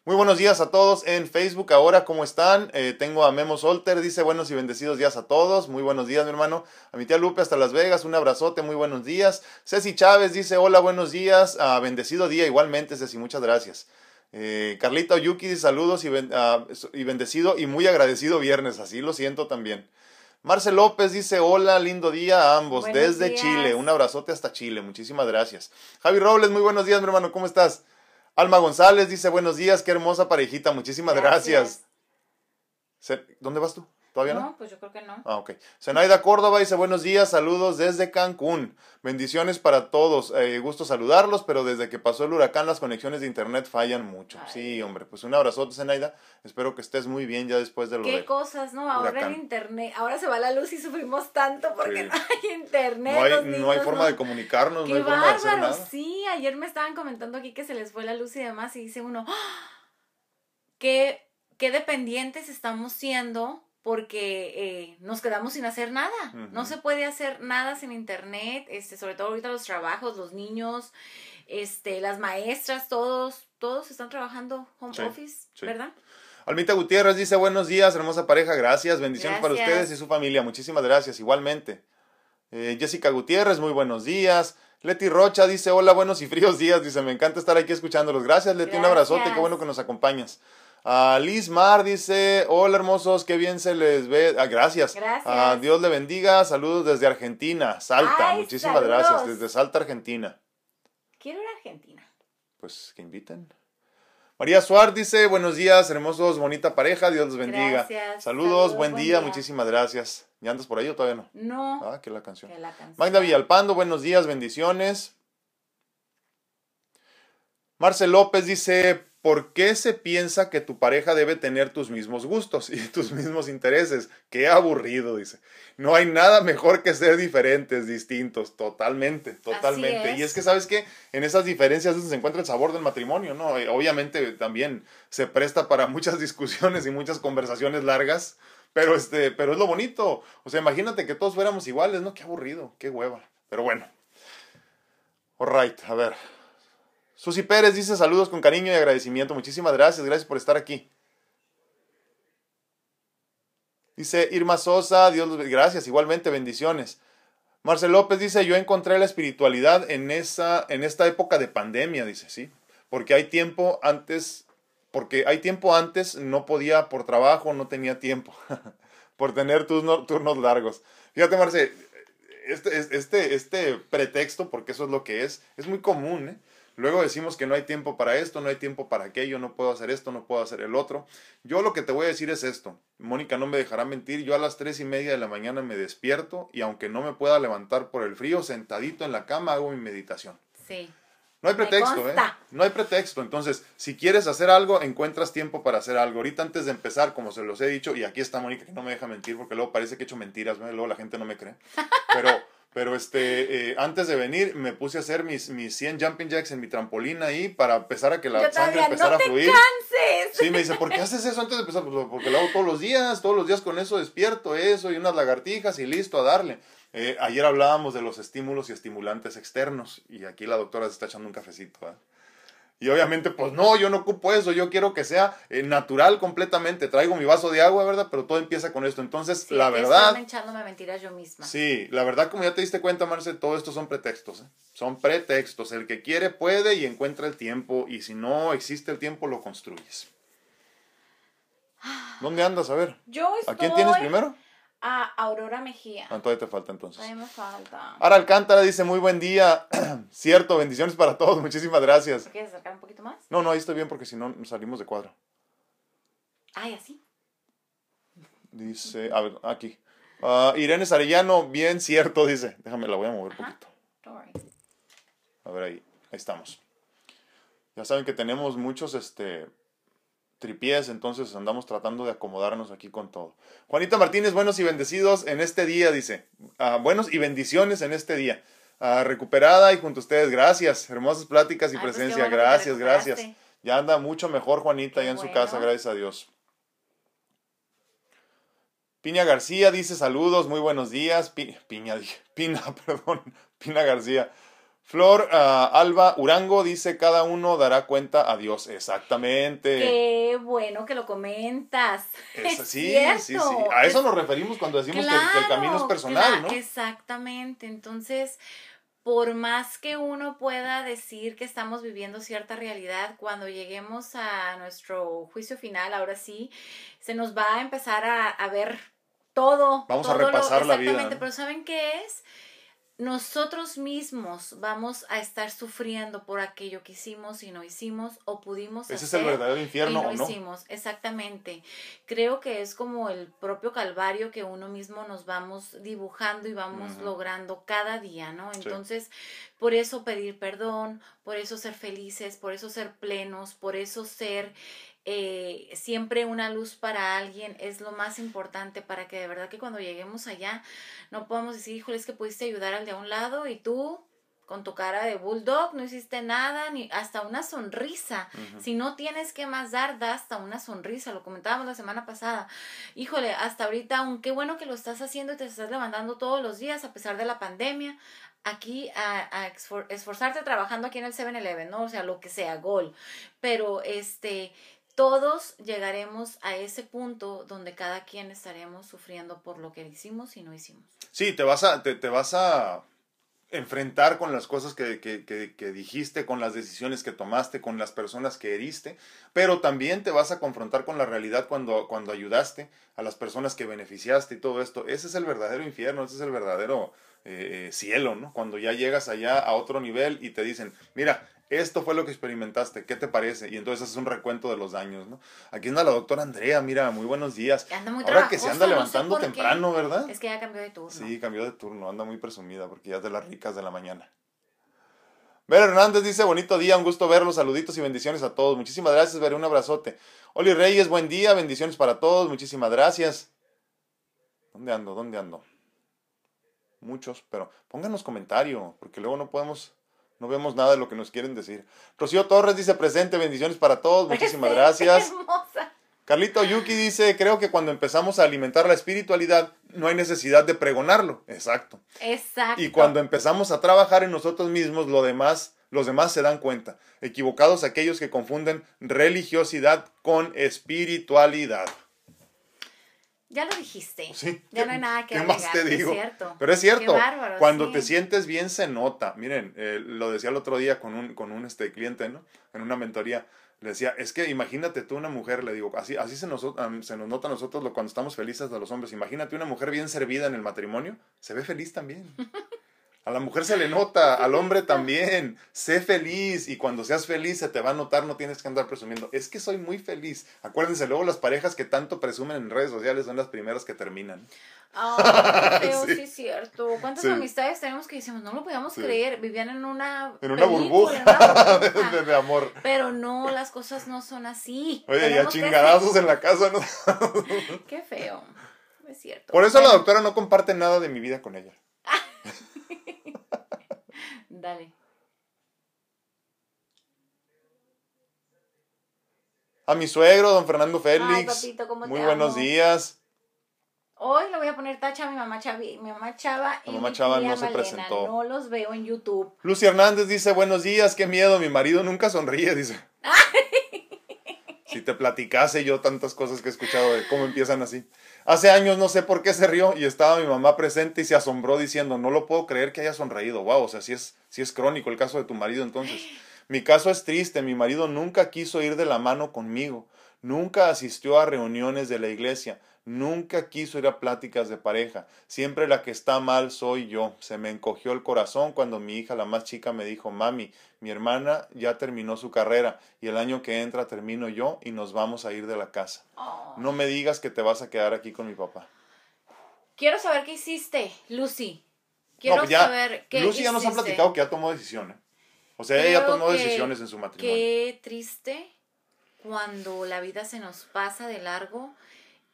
Muy buenos días a todos en Facebook. Ahora, ¿cómo están? Eh, tengo a Memo Solter, dice buenos y bendecidos días a todos. Muy buenos días, mi hermano. A mi tía Lupe hasta Las Vegas, un abrazote, muy buenos días. Ceci Chávez dice hola, buenos días. Ah, bendecido día igualmente, Ceci, muchas gracias. Eh, Carlita Oyuki dice saludos y, ah, y bendecido y muy agradecido viernes, así lo siento también. Marcel López dice hola, lindo día a ambos desde Chile. Un abrazote hasta Chile, muchísimas gracias. Javi Robles, muy buenos días, mi hermano, ¿cómo estás? Alma González dice buenos días, qué hermosa parejita, muchísimas gracias. ¿Dónde vas tú? ¿Todavía no? No, pues yo creo que no. Ah, ok. Zenaida Córdoba dice buenos días, saludos desde Cancún. Bendiciones para todos. Eh, gusto saludarlos, pero desde que pasó el huracán las conexiones de internet fallan mucho. Sí, hombre, pues un abrazote, Zenaida. Espero que estés muy bien ya después de lo Qué cosas, ¿no? Ahora el internet, ahora se va la luz y sufrimos tanto porque no hay internet. No hay, no hay forma de comunicarnos, no hay forma de hacer nada. Sí, ayer me estaban comentando aquí que se les fue la luz y demás y dice uno, ¡Ah! qué, qué dependientes estamos siendo porque eh, nos quedamos sin hacer nada. No se puede hacer nada sin internet, este, sobre todo ahorita los trabajos, los niños, este, las maestras, todos, todos están trabajando home office, ¿verdad? Almita Gutiérrez dice buenos días, hermosa pareja, gracias, bendiciones para ustedes y su familia, muchísimas gracias, igualmente. Eh, Jessica Gutiérrez, muy buenos días. Leti Rocha dice hola, buenos y fríos días, dice me encanta estar aquí escuchándolos. Gracias Leti, un abrazote, qué bueno que nos acompañas. A Liz Mar dice, hola hermosos, qué bien se les ve. Ah, gracias. Gracias. Dios le bendiga. Saludos desde Argentina, Salta. Muchísimas gracias. Desde Salta, Argentina. Quiero ir a Argentina. Pues que inviten. María Suárez dice, buenos días, hermosos, bonita pareja, Dios los bendiga. Gracias. Saludos, buen, día, muchísimas gracias. ¿Ya andas por ahí o todavía no? No. Ah, que la canción. Que la canción. Magda Villalpando, buenos días, bendiciones. Marcel López dice, ¿por qué se piensa que tu pareja debe tener tus mismos gustos y tus mismos intereses? Qué aburrido, dice. No hay nada mejor que ser diferentes, distintos, totalmente, totalmente. Y es que, ¿sabes qué? En esas diferencias se encuentra el sabor del matrimonio, ¿no? Obviamente también se presta para muchas discusiones y muchas conversaciones largas, pero, este, pero es lo bonito. O sea, imagínate que todos fuéramos iguales, ¿no? Qué aburrido, qué hueva. Pero bueno. Alright, a ver. Susi Pérez dice saludos con cariño y agradecimiento. Muchísimas gracias, gracias por estar aquí. Dice Irma Sosa, Dios los gracias, igualmente bendiciones. Marcel López dice, yo encontré la espiritualidad en, esa, en esta época de pandemia, dice, sí, porque hay tiempo antes, porque hay tiempo antes, no podía por trabajo, no tenía tiempo, por tener turnos, turnos largos. Fíjate, Marcel, este, este, este pretexto, porque eso es lo que es, es muy común, ¿eh? Luego decimos que no hay tiempo para esto, no hay tiempo para aquello, no puedo hacer esto, no puedo hacer el otro. Yo lo que te voy a decir es esto. Mónica no me dejará mentir. Yo a las tres y media de la mañana me despierto y aunque no me pueda levantar por el frío, sentadito en la cama hago mi meditación. Sí. No hay pretexto, ¿eh? No hay pretexto. Entonces, si quieres hacer algo, encuentras tiempo para hacer algo. Ahorita antes de empezar, como se los he dicho, y aquí está Mónica que no me deja mentir porque luego parece que he hecho mentiras, luego la gente no me cree. Pero pero este, eh, antes de venir me puse a hacer mis, mis 100 jumping jacks en mi trampolín ahí para empezar a que la sangre empezara a fluir. Canses. Sí, me dice, ¿por qué haces eso antes de empezar? Pues porque lo hago todos los días, todos los días con eso despierto, eso y unas lagartijas y listo a darle. Eh, ayer hablábamos de los estímulos y estimulantes externos y aquí la doctora se está echando un cafecito. ¿eh? Y obviamente, pues no, yo no ocupo eso, yo quiero que sea eh, natural completamente. Traigo mi vaso de agua, ¿verdad? Pero todo empieza con esto. Entonces, la verdad... echándome mentiras yo misma. Sí, la verdad, como ya te diste cuenta, Marce, todo esto son pretextos. ¿eh? Son pretextos. El que quiere puede y encuentra el tiempo. Y si no existe el tiempo, lo construyes. ¿Dónde andas? A ver. Yo ¿A quién tienes primero? A Aurora Mejía. Ah, todavía te falta entonces. Todavía me falta. Ahora Alcántara dice, muy buen día. Cierto, bendiciones para todos. Muchísimas gracias. ¿Quieres acercar un poquito más? No, no, ahí estoy bien porque si no salimos de cuadro. Ay, así. Dice, a ver, aquí. Uh, Irene Sarellano, bien cierto, dice. Déjame, la voy a mover un poquito. A ver ahí, ahí estamos. Ya saben que tenemos muchos, este, tripiés, entonces andamos tratando de acomodarnos aquí con todo. Juanita Martínez, buenos y bendecidos en este día, dice. Ah, buenos y bendiciones en este día. Ah, recuperada y junto a ustedes, gracias. Hermosas pláticas y pues presencia, gracias, gracias. Ya anda mucho mejor Juanita, ya en su casa, gracias a Dios. Piña García dice saludos, muy buenos días. Piña, Pina, perdón, Pina García. Flor ah, Alba Urango dice, cada uno dará cuenta a Dios. Exactamente. Qué bueno que lo comentas. sí, sí, sí. A eso nos referimos cuando decimos que, el camino es personal, ¿no? Exactamente. Entonces, por más que uno pueda decir que estamos viviendo cierta realidad, cuando lleguemos a nuestro juicio final, ahora sí, se nos va a empezar a, ver todo. Vamos a repasar la vida. Exactamente, pero ¿saben qué es? Nosotros mismos vamos a estar sufriendo por aquello que hicimos y no hicimos o pudimos Ese es el verdadero infierno, y no, hicimos. Exactamente. Creo que es como el propio calvario que uno mismo nos vamos dibujando y vamos logrando cada día, ¿no? Entonces, por eso pedir perdón, por eso ser felices, por eso ser plenos, por eso ser eh, siempre una luz para alguien es lo más importante para que de verdad que cuando lleguemos allá no podamos decir, híjole, es que pudiste ayudar al de un lado y tú con tu cara de bulldog no hiciste nada, ni hasta una sonrisa. Si no tienes que más dar, da hasta una sonrisa. Lo comentábamos la semana pasada. Híjole, hasta ahorita, aunque bueno que lo estás haciendo y te estás levantando todos los días a pesar de la pandemia, aquí a, esforzarte trabajando aquí en el 7-Eleven, ¿no? O sea, lo que sea, gol. Pero este, todos llegaremos a ese punto donde cada quien estaremos sufriendo por lo que hicimos y no hicimos. Sí, te vas a, te, vas a enfrentar con las cosas que, que, que, dijiste, con las decisiones que tomaste, con las personas que heriste, pero también te vas a confrontar con la realidad cuando, cuando ayudaste a las personas que beneficiaste y todo esto. Ese es el verdadero infierno, ese es el verdadero eh, eh, cielo, ¿no? Cuando ya llegas allá a otro nivel y te dicen, mira, esto fue lo que experimentaste, ¿qué te parece? Y entonces es un recuento de los daños, ¿no? Aquí anda la doctora Andrea, mira, muy buenos días. Anda muy Ahora que se anda levantando temprano, ¿verdad? Es que ya cambió de turno. Sí, cambió de turno, anda muy presumida porque ya es de las ricas de la mañana. Vera Hernández dice, bonito día, un gusto verlos, saluditos y bendiciones a todos. Muchísimas gracias, Vera, un abrazote. Oli Reyes, buen día, bendiciones para todos, muchísimas gracias. ¿Dónde ando? ¿Dónde ando? Muchos, pero pónganos comentario, porque luego no podemos no vemos nada de lo que nos quieren decir. Rocío Torres dice presente, bendiciones para todos, muchísimas gracias. Hermosa. Carlito Yuki dice, creo que cuando empezamos a alimentar la espiritualidad no hay necesidad de pregonarlo. Exacto. Exacto. Y cuando empezamos a trabajar en nosotros mismos, lo demás Los demás se dan cuenta. Equivocados aquellos que confunden religiosidad con espiritualidad. Ya lo dijiste. Sí. Ya no hay nada que ¿Qué agregar. más te digo? Es cierto. Pero es cierto, Qué bárbaro, cuando sí. te sientes bien se nota. Miren, eh, lo decía el otro día con un, con un este, cliente, ¿no? En una mentoría. Le decía, es que imagínate tú una mujer, le digo, así, así se, nos, se nos nota a nosotros lo, cuando estamos felices de los hombres. Imagínate una mujer bien servida en el matrimonio, se ve feliz también. A la mujer se le nota, al hombre también. Sé feliz y cuando seas feliz se te va a notar, no tienes que andar presumiendo. Es que soy muy feliz. Acuérdense, luego las parejas que tanto presumen en redes sociales son las primeras que terminan. Ah, feo, Sí. sí. es cierto. ¿Cuántas Sí. amistades tenemos que decimos, no lo podíamos Sí. creer? Vivían en una. En una película, burbuja, en una burbuja. de- de amor. Pero no, las cosas no son así. Oye, y a que chingadazos en la casa. ¿no? Qué feo. Es cierto. Por eso la doctora no comparte nada de mi vida con ella. Dale. A mi suegro, don Fernando Félix. Ay, papito, cómo Muy te buenos amo. días. Hoy le voy a poner tacha a mi mamá Chavi, mi mamá Chava y La mamá mi Chava tía no se Malena. presentó. No los veo en YouTube. Lucy Hernández dice, buenos días, qué miedo, mi marido nunca sonríe, dice. Si te platicase yo tantas cosas que he escuchado de cómo empiezan así. Hace años no sé por qué se rió y estaba mi mamá presente y se asombró diciendo, no lo puedo creer que haya sonreído. Wow, o sea, sí es, sí es crónico el caso de tu marido entonces. Mi caso es triste, mi marido nunca quiso ir de la mano conmigo, nunca asistió a reuniones de la iglesia, nunca quiso ir a pláticas de pareja, siempre la que está mal soy yo. Se me encogió el corazón cuando mi hija, la más chica, me dijo, mami, mi hermana ya terminó su carrera y el año que entra termino yo y nos vamos a ir de la casa. Oh. No me digas que te vas a quedar aquí con mi papá. Quiero saber qué hiciste, Lucy. Quiero no, pues ya, saber qué Lucy ya nos ha platicado que ya tomó decisiones. O sea, ella tomó que- decisiones en su matrimonio. Qué triste cuando la vida se nos pasa de largo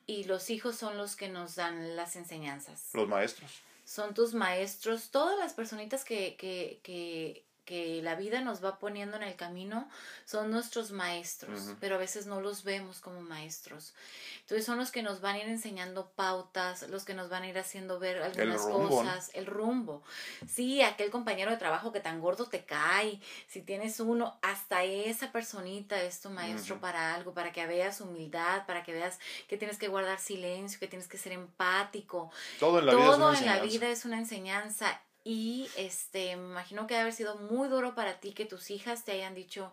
y los hijos son los que nos dan las enseñanzas. Los maestros. Son tus maestros, todas las personitas que, que, que, que la vida nos va poniendo en el camino son nuestros maestros, pero a veces no los vemos como maestros. Entonces son los que nos van a ir enseñando pautas, los que nos van a ir haciendo ver algunas rumbo, ¿no? cosas, el rumbo. Sí, aquel compañero de trabajo que tan gordo te cae, si tienes uno, hasta esa personita es tu maestro para algo, para que veas humildad, para que veas que tienes que guardar silencio, que tienes que ser empático. Todo en la vida es una Todo en la vida es una enseñanza. Y este, me imagino que debe haber sido muy duro para ti que tus hijas te hayan dicho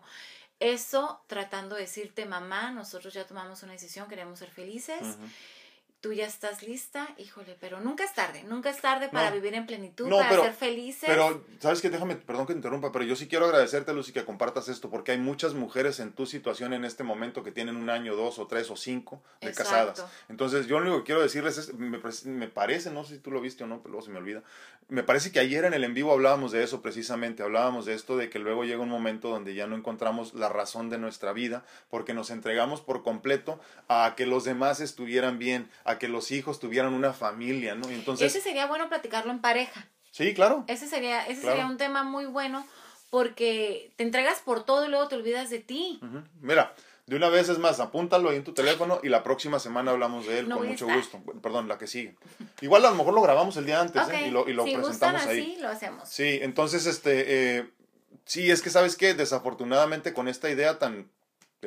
eso, tratando de decirte, mamá, nosotros ya tomamos una decisión, queremos ser felices. Tú ya estás lista, híjole, pero nunca es tarde, nunca es tarde para No. vivir en plenitud, No, para pero- ser felices. Pero, ¿sabes qué? Déjame, perdón que te interrumpa, pero yo sí quiero agradecerte, Lucy, que compartas esto, porque hay muchas mujeres en tu situación en este momento que tienen un año, dos o tres o cinco de Exacto. casadas. Entonces, yo lo único que quiero decirles es, me, me parece, no sé si tú lo viste o no, pero luego se me olvida, me parece que ayer en el en vivo hablábamos de eso precisamente, hablábamos de esto, de que luego llega un momento donde ya no encontramos la razón de nuestra vida, porque nos entregamos por completo a que los demás estuvieran bien, a que los hijos tuvieran una familia, ¿no? Entonces, ese sería bueno platicarlo en pareja. sí, claro. Ese sería, ese Claro. sería un tema muy bueno porque te entregas por todo y luego te olvidas de ti. Mira, de una vez es más, apúntalo ahí en tu teléfono y la próxima semana hablamos de él No con mucho estar. gusto. Perdón, la que sigue. Igual a lo mejor lo grabamos el día antes ¿eh? y lo, y lo si gustan presentamos así, ahí. lo hacemos. Sí, entonces, este, eh, sí, es que sabes que desafortunadamente con esta idea tan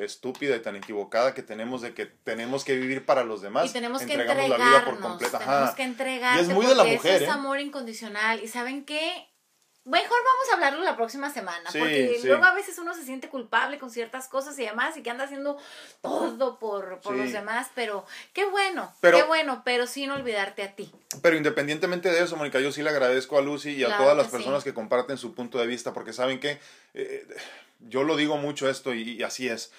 estúpida y tan equivocada que tenemos de que tenemos que vivir para los demás, y tenemos que entregarnos, la vida por completo. Ajá. tenemos que entregarte Y es muy de la mujer, es ¿eh? amor incondicional. ¿Y saben qué? Mejor vamos a hablarlo la próxima semana, Sí, porque sí. luego a veces uno se siente culpable con ciertas cosas y demás y que anda haciendo todo por, por Sí. los demás, pero qué bueno, Pero- qué bueno, pero sin olvidarte a ti. Pero independientemente de eso, Mónica, yo sí le agradezco a Lucy y a todas las que personas que comparten su punto de vista, porque saben que eh, yo lo digo mucho esto y, y así es.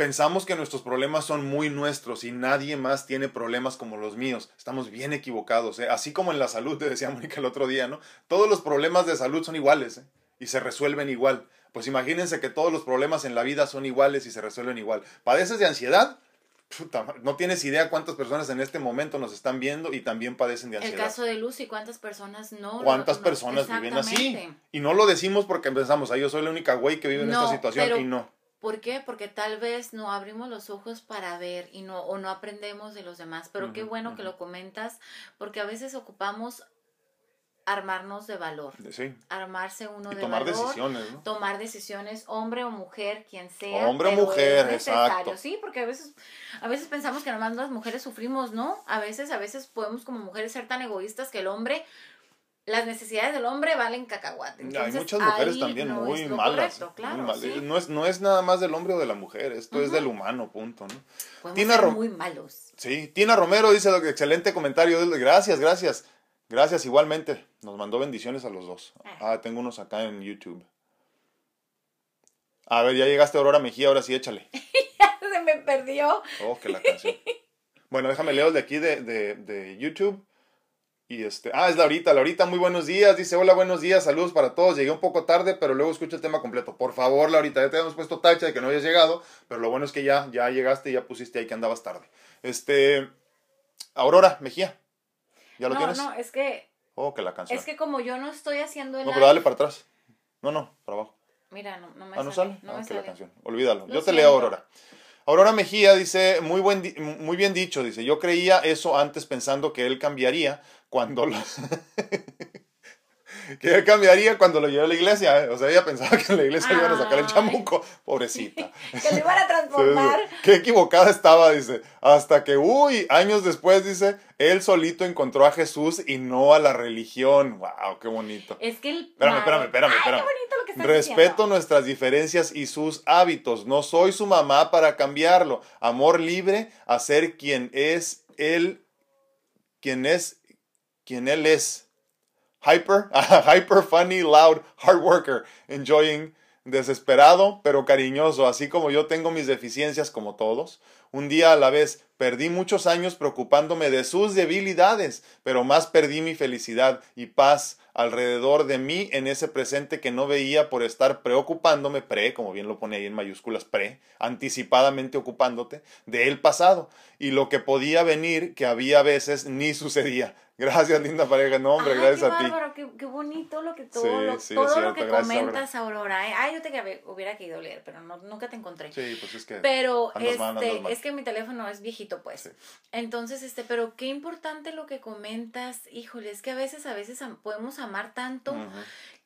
Pensamos que nuestros problemas son muy nuestros y nadie más tiene problemas como los míos. Estamos bien equivocados. ¿eh? Así como en la salud, te decía Mónica el otro día, ¿no? Todos los problemas de salud son iguales ¿eh? y se resuelven igual. Pues imagínense que todos los problemas en la vida son iguales y se resuelven igual. ¿Padeces de ansiedad? Puta no tienes idea cuántas personas en este momento nos están viendo y también padecen de El ansiedad. caso de Lucy, ¿cuántas personas no? ¿Cuántas no- personas viven así? Y no lo decimos porque pensamos, ay, yo soy la única güey que vive en No, esta situación pero- y no. ¿Por qué? Porque tal vez no abrimos los ojos para ver y no o no aprendemos de los demás. Pero qué bueno que lo comentas, porque a veces ocupamos armarnos de valor. Sí. Armarse uno Y de tomar valor. decisiones, ¿no? Tomar decisiones, hombre o mujer, quien sea. Hombre o mujer, es necesario, exacto. Sí, porque a veces, a veces pensamos que nomás las mujeres sufrimos, ¿no? A veces, a veces podemos como mujeres ser tan egoístas que el hombre, las necesidades del hombre valen cacahuate. Hay muchas mujeres también no muy malas. correcto, muy claro, sí. no, es, no es nada más del hombre o de la mujer, esto es del humano, punto, ¿no? Tina ser muy malos. Sí, Tina Romero dice, excelente comentario, gracias, gracias, gracias igualmente, nos mandó bendiciones a los dos. Ah. Ah, tengo unos acá en YouTube. A ver, ya llegaste Aurora Mejía, ahora sí, échale. Se me perdió. Oh, que la canción. Bueno, déjame leo el de aquí de, de, de YouTube. Y este, ah, es Laurita, Laurita, muy buenos días. Dice, hola, buenos días, saludos para todos. Llegué un poco tarde, pero luego escucho el tema completo. Por favor, Laurita, ya te habíamos puesto tacha de que no habías llegado, pero lo bueno es que ya, ya llegaste y ya pusiste ahí que andabas tarde. Este, Aurora Mejía, ¿ya lo no, tienes? no, es que, Oh, que la canción. es que como yo no estoy haciendo el no, pero dale para atrás. No, no, para abajo. Mira, no, no me Ah, ¿no sale. sale? No ah, me que la sale. canción. Olvídalo. Lo Yo te leo, Aurora. Aurora Mejía dice, muy, buen muy bien dicho, dice, yo creía eso antes pensando que él cambiaría cuando lo... que él cambiaría cuando lo llevé a la iglesia. ¿eh? O sea, ella pensaba que en la iglesia le iban a sacar el chamuco. Pobrecita. Que lo iban a transformar. Qué equivocada estaba, dice. Hasta que, uy, años después, dice, él solito encontró a Jesús y no a la religión. Wow, qué bonito. Es que el. Espérame, espérame, espérame, Ay, espérame. qué bonito lo que estás Respeto diciendo. nuestras diferencias y sus hábitos. No soy su mamá para cambiarlo. Amor libre a ser quien es él, quien es, quien él es. Hyper, hyper funny, loud, hard worker, enjoying, desesperado, pero cariñoso, así como yo tengo mis deficiencias como todos. Un día a la vez perdí muchos años preocupándome de sus debilidades, pero más perdí mi felicidad y paz alrededor de mí en ese presente que no veía por estar preocupándome, pre, como bien lo pone ahí en mayúsculas, pre, anticipadamente ocupándote, de el pasado y lo que podía venir que había veces ni sucedía. Gracias, linda pareja. No, hombre, Ay, gracias qué a ti. bárbaro, qué, qué bonito lo que todo, Sí, lo, sí, todo lo que comentas, Aurora. ¿eh? Ay, yo te hubiera querido leer, pero no, nunca te encontré. Sí, pues es que. Pero este, mal. es que mi teléfono es viejito, pues. Sí. Entonces, este, pero qué importante lo que comentas. Híjole, es que a veces, a veces podemos amar tanto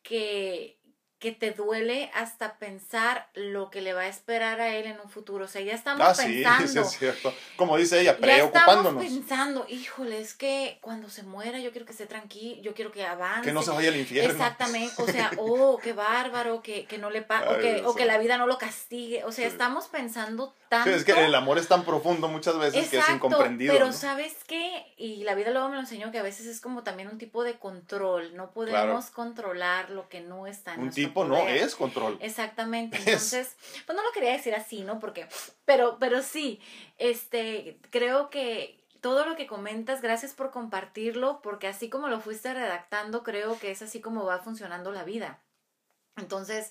que, que te duele hasta pensar lo que le va a esperar a él en un futuro. O sea, ya estamos Ah, sí, pensando. sí, es cierto. Como dice ella, Ya estamos preocupándonos. pensando, híjole, es que cuando se muera yo quiero que esté tranquilo, yo quiero que avance. Que no se vaya al infierno. Exactamente, o sea, oh, qué bárbaro, que, que no le pa o, que, o la vida no lo castigue. O sea, Sí. estamos pensando Sí, tanto. es que el amor es tan profundo muchas veces que es incomprendido. Pero ¿no? sabes qué, y la vida luego me lo enseñó que a veces es como también un tipo de control, no podemos controlar lo que no está en Un nuestro no poder. es control. Exactamente, Es- entonces, pues no lo quería decir así, ¿no? Porque, pero, pero sí, este, creo que todo lo que comentas, gracias por compartirlo, porque así como lo fuiste redactando, creo que es así como va funcionando la vida. Entonces,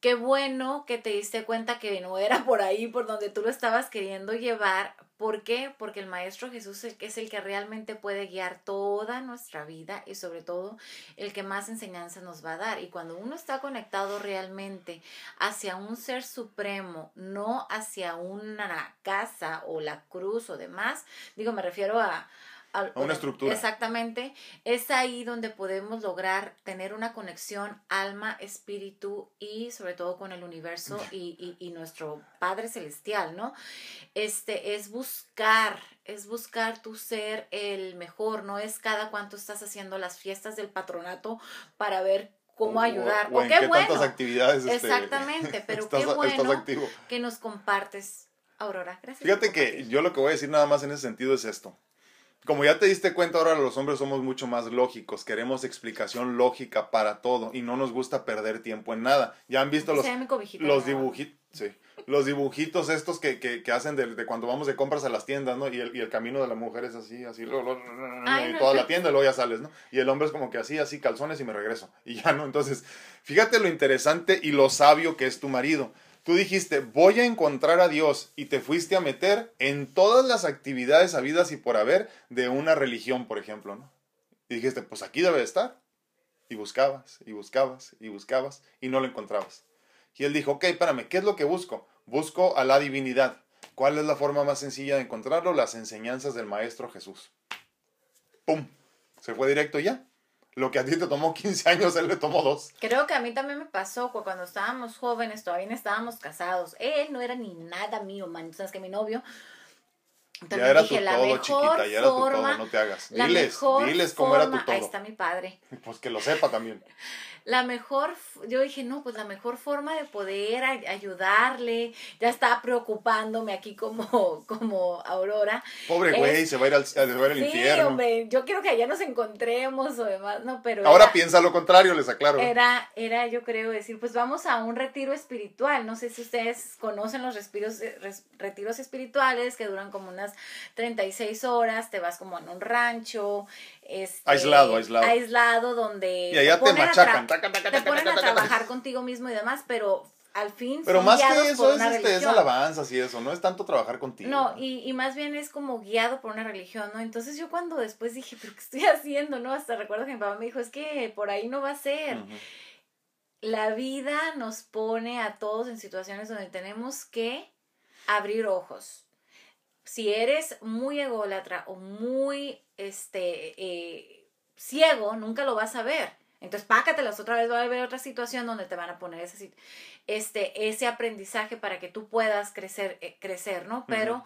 qué bueno que te diste cuenta que no era por ahí por donde tú lo estabas queriendo llevar. ¿Por qué? Porque el Maestro Jesús es el que- realmente puede guiar toda nuestra vida y sobre todo el que más enseñanza nos va a dar. Y cuando uno está conectado realmente hacia un ser supremo, no hacia una casa o la cruz o demás, digo, me refiero a... A una estructura. Exactamente. Es ahí donde podemos lograr tener una conexión alma, espíritu y sobre todo con el universo y, y, y nuestro Padre Celestial, ¿no? Este es buscar, es buscar tu ser el mejor, no es cada cuánto estás haciendo las fiestas del patronato para ver cómo O- ayudar. O, O, en qué, qué bueno actividades este, Exactamente, pero estás, qué bueno que nos compartes, Aurora. Gracias. Fíjate que yo lo que voy a decir nada más en ese sentido es esto. Como ya te diste cuenta, ahora los hombres somos mucho más lógicos, queremos explicación lógica para todo y no nos gusta perder tiempo en nada. Ya han visto los, los dibujitos, sí, los dibujitos estos que, que, que hacen de, de cuando vamos de compras a las tiendas, ¿no? Y el, y el camino de la mujer es así, así, lo- lo- Ay, y no, toda no. la tienda y luego ya sales, ¿no? Y el hombre es como que así, así, calzones y me regreso. Y ya, ¿no? Entonces, fíjate lo interesante y lo sabio que es tu marido. Tú dijiste, voy a encontrar a Dios y te fuiste a meter en todas las actividades habidas y por haber de una religión, por ejemplo, ¿no? Y dijiste, pues aquí debe de estar. Y buscabas, y buscabas, y buscabas, y no lo encontrabas. Y él dijo, ok, espérame, ¿qué es lo que busco? Busco a la divinidad. ¿Cuál es la forma más sencilla de encontrarlo? Las enseñanzas del Maestro Jesús. ¡Pum! Se fue directo ya. Lo que a ti te tomó 15 años, él le tomó dos. Creo que a mí también me pasó cu- cuando estábamos jóvenes, todavía no estábamos casados. Él no era ni nada mío, man. Sabes que mi novio. Ya era dije, tu la todo, mejor chiquita, ya era tu todo, no te hagas. Diles, diles cómo era tu forma- Ahí todo. está mi padre. Pues que lo sepa también. La mejor, yo dije, no, pues la mejor forma de poder ay- ayudarle, ya estaba preocupándome aquí como, como Aurora. Pobre güey, se va a ir al, se va a ir al sí, infierno. hombre, yo quiero que allá nos encontremos o demás, no, pero Ahora era- piensa lo contrario, les aclaro. era, era, yo creo decir, pues vamos a un retiro espiritual. No sé si ustedes conocen los respiros, eh, res- retiros espirituales que duran como unas 36 horas, te vas como en un rancho. Este, Aislado, aislado. Aislado, donde... Y allá te machacan, tra- taca, taca, Te ponen a trabajar contigo mismo y demás, pero al fin Pero son más que eso es, este, es alabanzas y eso, no es tanto trabajar contigo. No, y, y más bien es como guiado por una religión, ¿no? Entonces yo cuando después dije, pero ¿qué estoy haciendo? ¿No? Hasta recuerdo que mi papá me dijo, es que por ahí no va a ser. La vida nos pone a todos en situaciones donde tenemos que abrir ojos. Si eres muy ególatra o muy este eh, ciego, nunca lo vas a ver. Entonces, pácatelas otra vez, va a haber otra situación donde te van a poner ese, este, ese aprendizaje para que tú puedas crecer, eh, crecer, ¿no? Pero,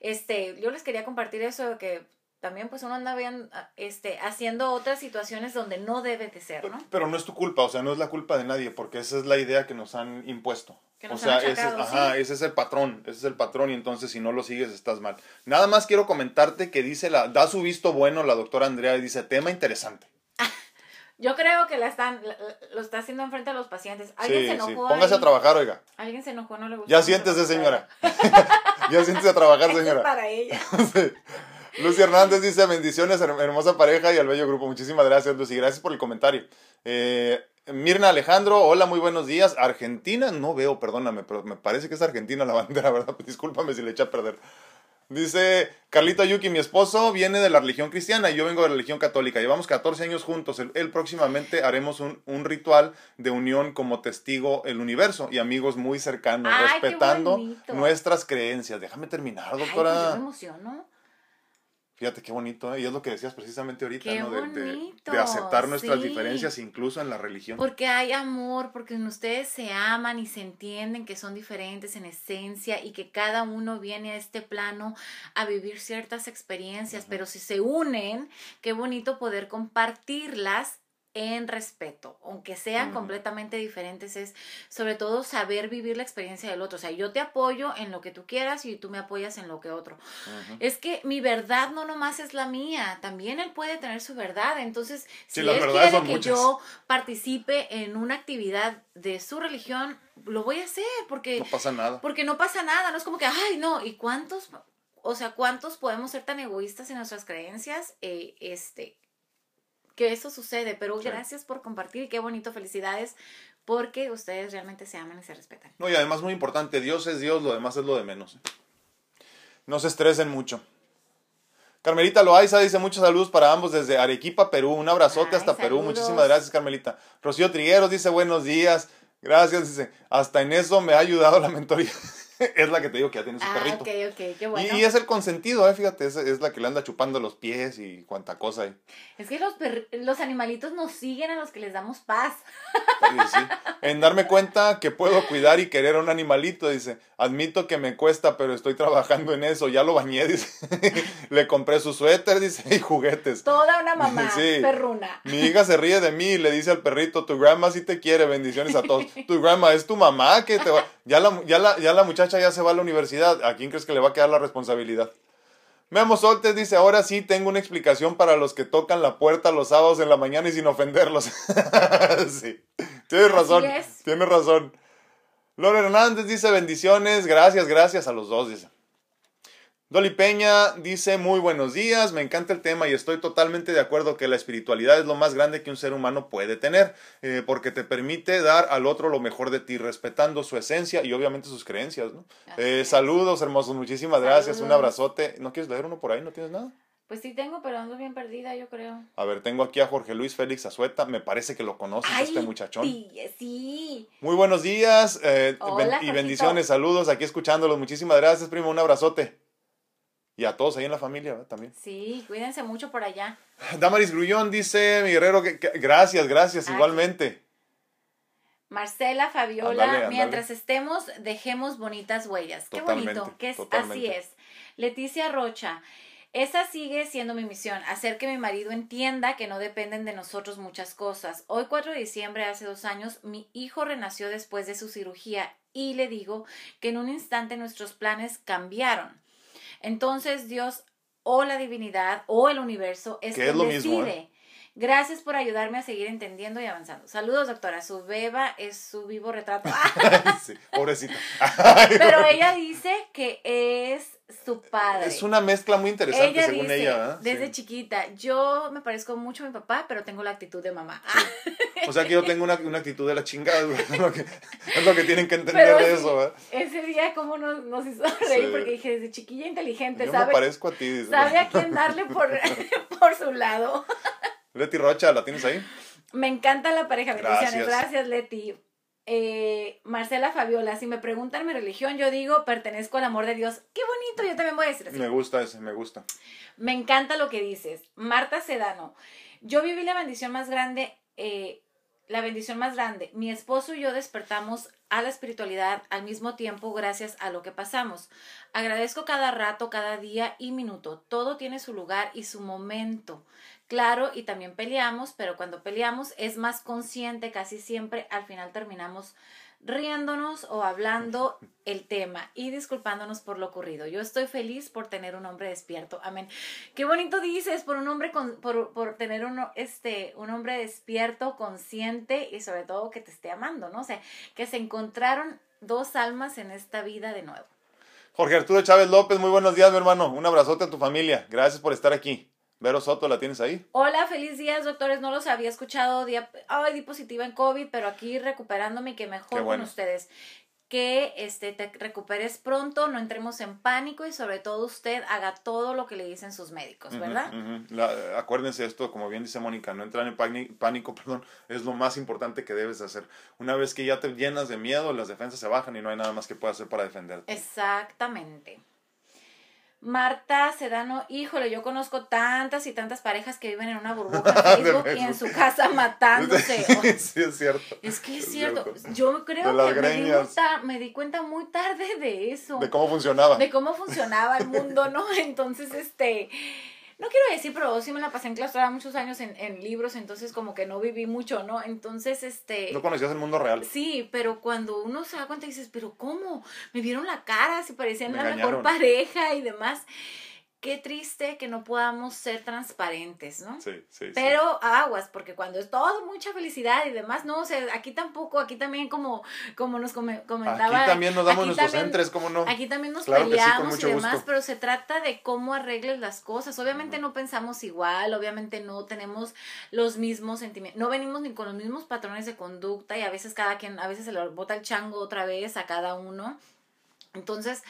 este, yo les quería compartir eso de que también pues uno anda bien, ah, este, haciendo otras situaciones donde no debe de ser, ¿no? Pero no es tu culpa, o sea, no es la culpa de nadie, porque esa es la idea que nos han impuesto. Que nos o sea, han ese, es- ajá, sí. ese es el patrón, ese es el patrón, y entonces si no lo sigues estás mal. Nada más quiero comentarte que dice la, da su visto bueno la doctora Andrea y dice, tema interesante. Yo creo que la están, la- lo está haciendo enfrente a los pacientes. Alguien Sí, se sí, enojó. póngase a trabajar, oiga. Alguien se enojó, no le gustó. Ya siéntese, señora. ya siéntese a trabajar, Esto es señora. para ella. Sí. Lucy Hernández dice bendiciones, her- hermosa pareja y al bello grupo. Muchísimas gracias, Lucy. Gracias por el comentario. Eh, Mirna Alejandro, hola, muy buenos días. Argentina, no veo, perdóname, pero me parece que es Argentina la bandera, ¿verdad? Discúlpame si le eché a perder. Dice Carlito Yuki, mi esposo viene de la religión cristiana y yo vengo de la religión católica. Llevamos 14 años juntos. Él, él próximamente haremos un, un ritual de unión como testigo el universo y amigos muy cercanos, Ay, respetando nuestras creencias. Déjame terminar, Ay, doctora. pues yo me emociono. Fíjate qué bonito, ¿eh? y es lo que decías precisamente ahorita, Qué ¿no? De, de- bonito, de aceptar nuestras sí. diferencias incluso en la religión. Porque hay amor, porque ustedes se aman y se entienden que son diferentes en esencia y que cada uno viene a este plano a vivir ciertas experiencias, pero si se unen, qué bonito poder compartirlas en respeto, aunque sean completamente diferentes, es sobre todo saber vivir la experiencia del otro. O sea, yo te apoyo en lo que tú quieras y tú me apoyas en lo que otro. Es que mi verdad no nomás es la mía, también él puede tener su verdad. Entonces, Sí, si él quiere que muchas. yo participe en una actividad de su religión, lo voy a hacer porque No pasa nada. porque no pasa nada, no es como que, ay, no, ¿y cuántos, o sea, cuántos podemos ser tan egoístas en nuestras creencias? Eh, este, que eso sucede, pero Sí. gracias por compartir y qué bonito, felicidades, porque ustedes realmente se aman y se respetan. No, y además muy importante, Dios es Dios, lo demás es lo de menos. ¿eh? No se estresen mucho. Carmelita Loaiza dice muchos saludos para ambos desde Arequipa, Perú. Un abrazote Ay, hasta Perú. Muchísimas gracias, Carmelita. Rocío Trigueros dice buenos días. Gracias, dice. Hasta en eso me ha ayudado la mentoría. es la que te digo que ya tiene su Ah, perrito. qué Y- bueno. Y, es el consentido, eh, fíjate, es, es la que le anda chupando los pies y cuanta cosa hay. Es que los, perri- los animalitos nos siguen a los que les damos paz. Sí, sí. En darme cuenta que puedo cuidar y querer a un animalito, dice. Admito que me cuesta, pero estoy trabajando en eso. Ya lo bañé, dice. Le compré su suéter, dice, y juguetes. Toda una mamá Sí. perruna. Mi hija se ríe de mí y le dice al perrito, tu grandma sí te quiere, bendiciones a todos. Tu grandma es tu mamá que te va... Ya la, ya la, ya la muchacha ya se va a la universidad. ¿A quién crees que le va a quedar la responsabilidad? Memo Soltes dice, ahora sí tengo una explicación para los que tocan la puerta los sábados en la mañana y sin ofenderlos. sí, tienes razón, es. tienes razón. Lore Hernández dice, bendiciones, gracias, gracias a los dos, dice. Dolly Peña dice, muy buenos días, me encanta el tema y estoy totalmente de acuerdo que la espiritualidad es lo más grande que un ser humano puede tener, eh, porque te permite dar al otro lo mejor de ti, respetando su esencia y obviamente sus creencias, ¿no? Eh, saludos, hermosos, muchísimas gracias, un abrazote. ¿No quieres leer uno por ahí? ¿No tienes nada? Pues sí tengo, pero ando bien perdida, yo creo. A ver, tengo aquí a Jorge Luis Félix Azueta, me parece que lo conoces, este muchachón. Sí, sí. Muy buenos días eh, Hola, ben- y bendiciones, saludos, aquí escuchándolos, muchísimas gracias, primo, un abrazote. Y a todos ahí en la familia ¿verdad? también. Sí, cuídense mucho por allá. Damaris Grullón dice, mi guerrero, que, que- gracias, gracias, Ay. igualmente. Marcela, Fabiola, mientras estemos, dejemos bonitas huellas. Qué Totalmente, bonito, que es así es. Leticia Rocha, esa sigue siendo mi misión, hacer que mi marido entienda que no dependen de nosotros muchas cosas. Hoy 4 de diciembre, hace dos años, mi hijo renació después de su cirugía y le digo que en un instante nuestros planes cambiaron. Entonces Dios o la divinidad o el universo es Que es lo mismo, decide. ¿eh? Gracias por ayudarme a seguir entendiendo y avanzando. Saludos, doctora. Su beba es su vivo retrato. Sí, pobrecita. Pero ella dice que es su padre. Es una mezcla muy interesante ella según dice, ella, ¿verdad? desde Sí. chiquita, yo me parezco mucho a mi papá, pero tengo la actitud de mamá. O sea que yo tengo una, una actitud de la chingada. Es lo que, es lo que tienen que entender Pero de eso, ¿verdad? Ese día como nos, nos hizo reír Sí. porque dije, desde chiquilla inteligente, Yo me parezco a ti. dice. sabe a quién darle por, por su lado. Leti Rocha, ¿la tienes ahí? Me encanta la pareja. Gracias. Gracias, Leti. Eh, Marcela Fabiola, si me preguntan mi religión, yo digo, pertenezco al amor de Dios. Qué bonito, yo también voy a decir así. Me gusta ese, me gusta. Me encanta lo que dices. Marta Sedano, yo viví la bendición más grande, eh, la bendición más grande. Mi esposo y yo despertamos a la espiritualidad al mismo tiempo gracias a lo que pasamos. Agradezco cada rato, cada día y minuto. Todo tiene su lugar y su momento. Claro, y también peleamos, pero cuando peleamos es más consciente, casi siempre al final terminamos riéndonos o hablando el tema y disculpándonos por lo ocurrido. Yo estoy feliz por tener un hombre despierto. Amén. Qué bonito dices, por un hombre con, por, por tener uno, este, un hombre despierto, consciente y sobre todo que te esté amando, ¿no? O sea, que se encontraron dos almas en esta vida de nuevo. Jorge Arturo Chávez López, muy buenos días, mi hermano. Un abrazote a tu familia. Gracias por estar aquí. Vero Soto, ¿la tienes ahí? Hola, feliz días, doctores. No los había escuchado. Día, ay, di positiva en COVID, pero aquí recuperándome y que mejor bueno. con ustedes. Que este, te recuperes pronto, no entremos en pánico y sobre todo usted haga todo lo que le dicen sus médicos, ¿verdad? Ujú. La- acuérdense esto, como bien dice Mónica, no entrar en pani- pánico, perdón, es lo más importante que debes hacer. Una vez que ya te llenas de miedo, las defensas se bajan y no hay nada más que puedas hacer para defenderte. Exactamente. Marta Sedano, híjole, yo conozco tantas y tantas parejas que viven en una burbuja en De Facebook y en su casa matándose. sí, es cierto. Es que es Es cierto. cierto. Yo creo que me di, tar- me di cuenta muy tarde de eso. De cómo funcionaba. de cómo funcionaba el mundo, ¿no? Entonces, este, no quiero decir, pero sí me la pasé enclaustrada muchos años en, en libros, entonces como que no viví mucho, ¿no? Entonces, este... No conocías el mundo real. Sí, pero cuando uno se da cuenta dices, pero ¿cómo? Me vieron la cara, si parecían Me la engañaron. mejor pareja y demás. Qué triste que no podamos ser transparentes, ¿no? Sí, sí, sí. Pero aguas, porque cuando es todo mucha felicidad y demás, no, o sea, aquí tampoco, aquí también como, como nos come- comentaba. Aquí también nos damos nuestros también- entres, ¿cómo no? Aquí también nos Claro sí, peleamos y demás, gusto. pero se trata de cómo arregles las cosas. Obviamente no pensamos igual, obviamente no tenemos los mismos sentimientos, no venimos ni con los mismos patrones de conducta y a veces cada quien, a veces se le bota el chango otra vez a cada uno. Entonces,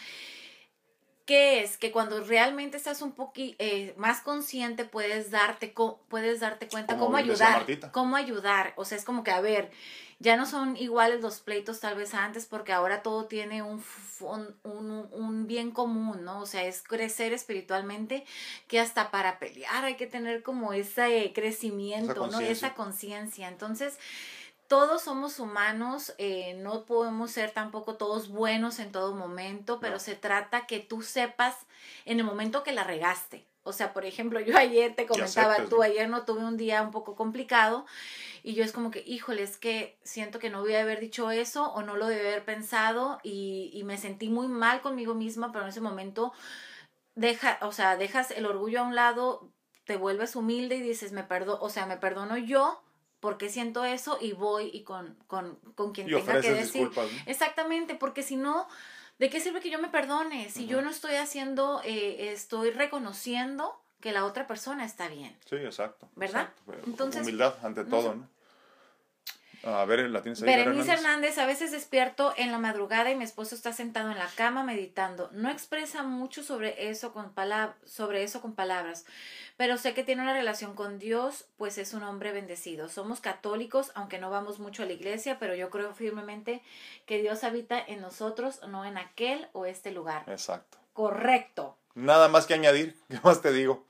¿qué es? Que cuando realmente estás un poquito más consciente puedes darte, co- puedes darte cuenta Como cómo ayudar, cómo ayudar. O sea, es como que, a ver, ya no son iguales los pleitos tal vez antes porque ahora todo tiene un, un, un- un bien común, ¿no? O sea, es crecer espiritualmente que hasta para pelear hay que tener como ese crecimiento, ¿no? conciencia. Esa conciencia. Entonces, todos somos humanos, eh, no podemos ser tampoco todos buenos en todo momento, pero No. se trata que tú sepas en el momento que la regaste. O sea, por ejemplo, yo ayer te comentaba, tú ¿no? ayer no tuve un día un poco complicado y yo es como que, híjole, es que siento que no voy a haber dicho eso o no lo debí haber pensado y, y me sentí muy mal conmigo misma, pero en ese momento deja, o sea, dejas el orgullo a un lado, te vuelves humilde y dices, me perdo, o sea, me perdono yo porque siento eso y voy y con, con, con quien Y tenga que decir. disculpas. ¿no? Exactamente, porque si no, ¿de qué sirve que yo me perdone? Si yo no estoy haciendo, eh, estoy reconociendo que la otra persona está bien. Sí, exacto. ¿Verdad? exacto. Entonces, Humildad ante todo. ¿no? A ver, la tienes ahí. Berenice Hernández? Hernández, a veces despierto en la madrugada y mi esposo está sentado en la cama meditando. No expresa mucho sobre eso con sobre eso con palabras, pero sé que tiene una relación con Dios, pues es un hombre bendecido. Somos católicos, aunque no vamos mucho a la iglesia, pero yo creo firmemente que Dios habita en nosotros, no en aquel o este lugar. Exacto. Correcto. Nada más que añadir. ¿Qué más te digo?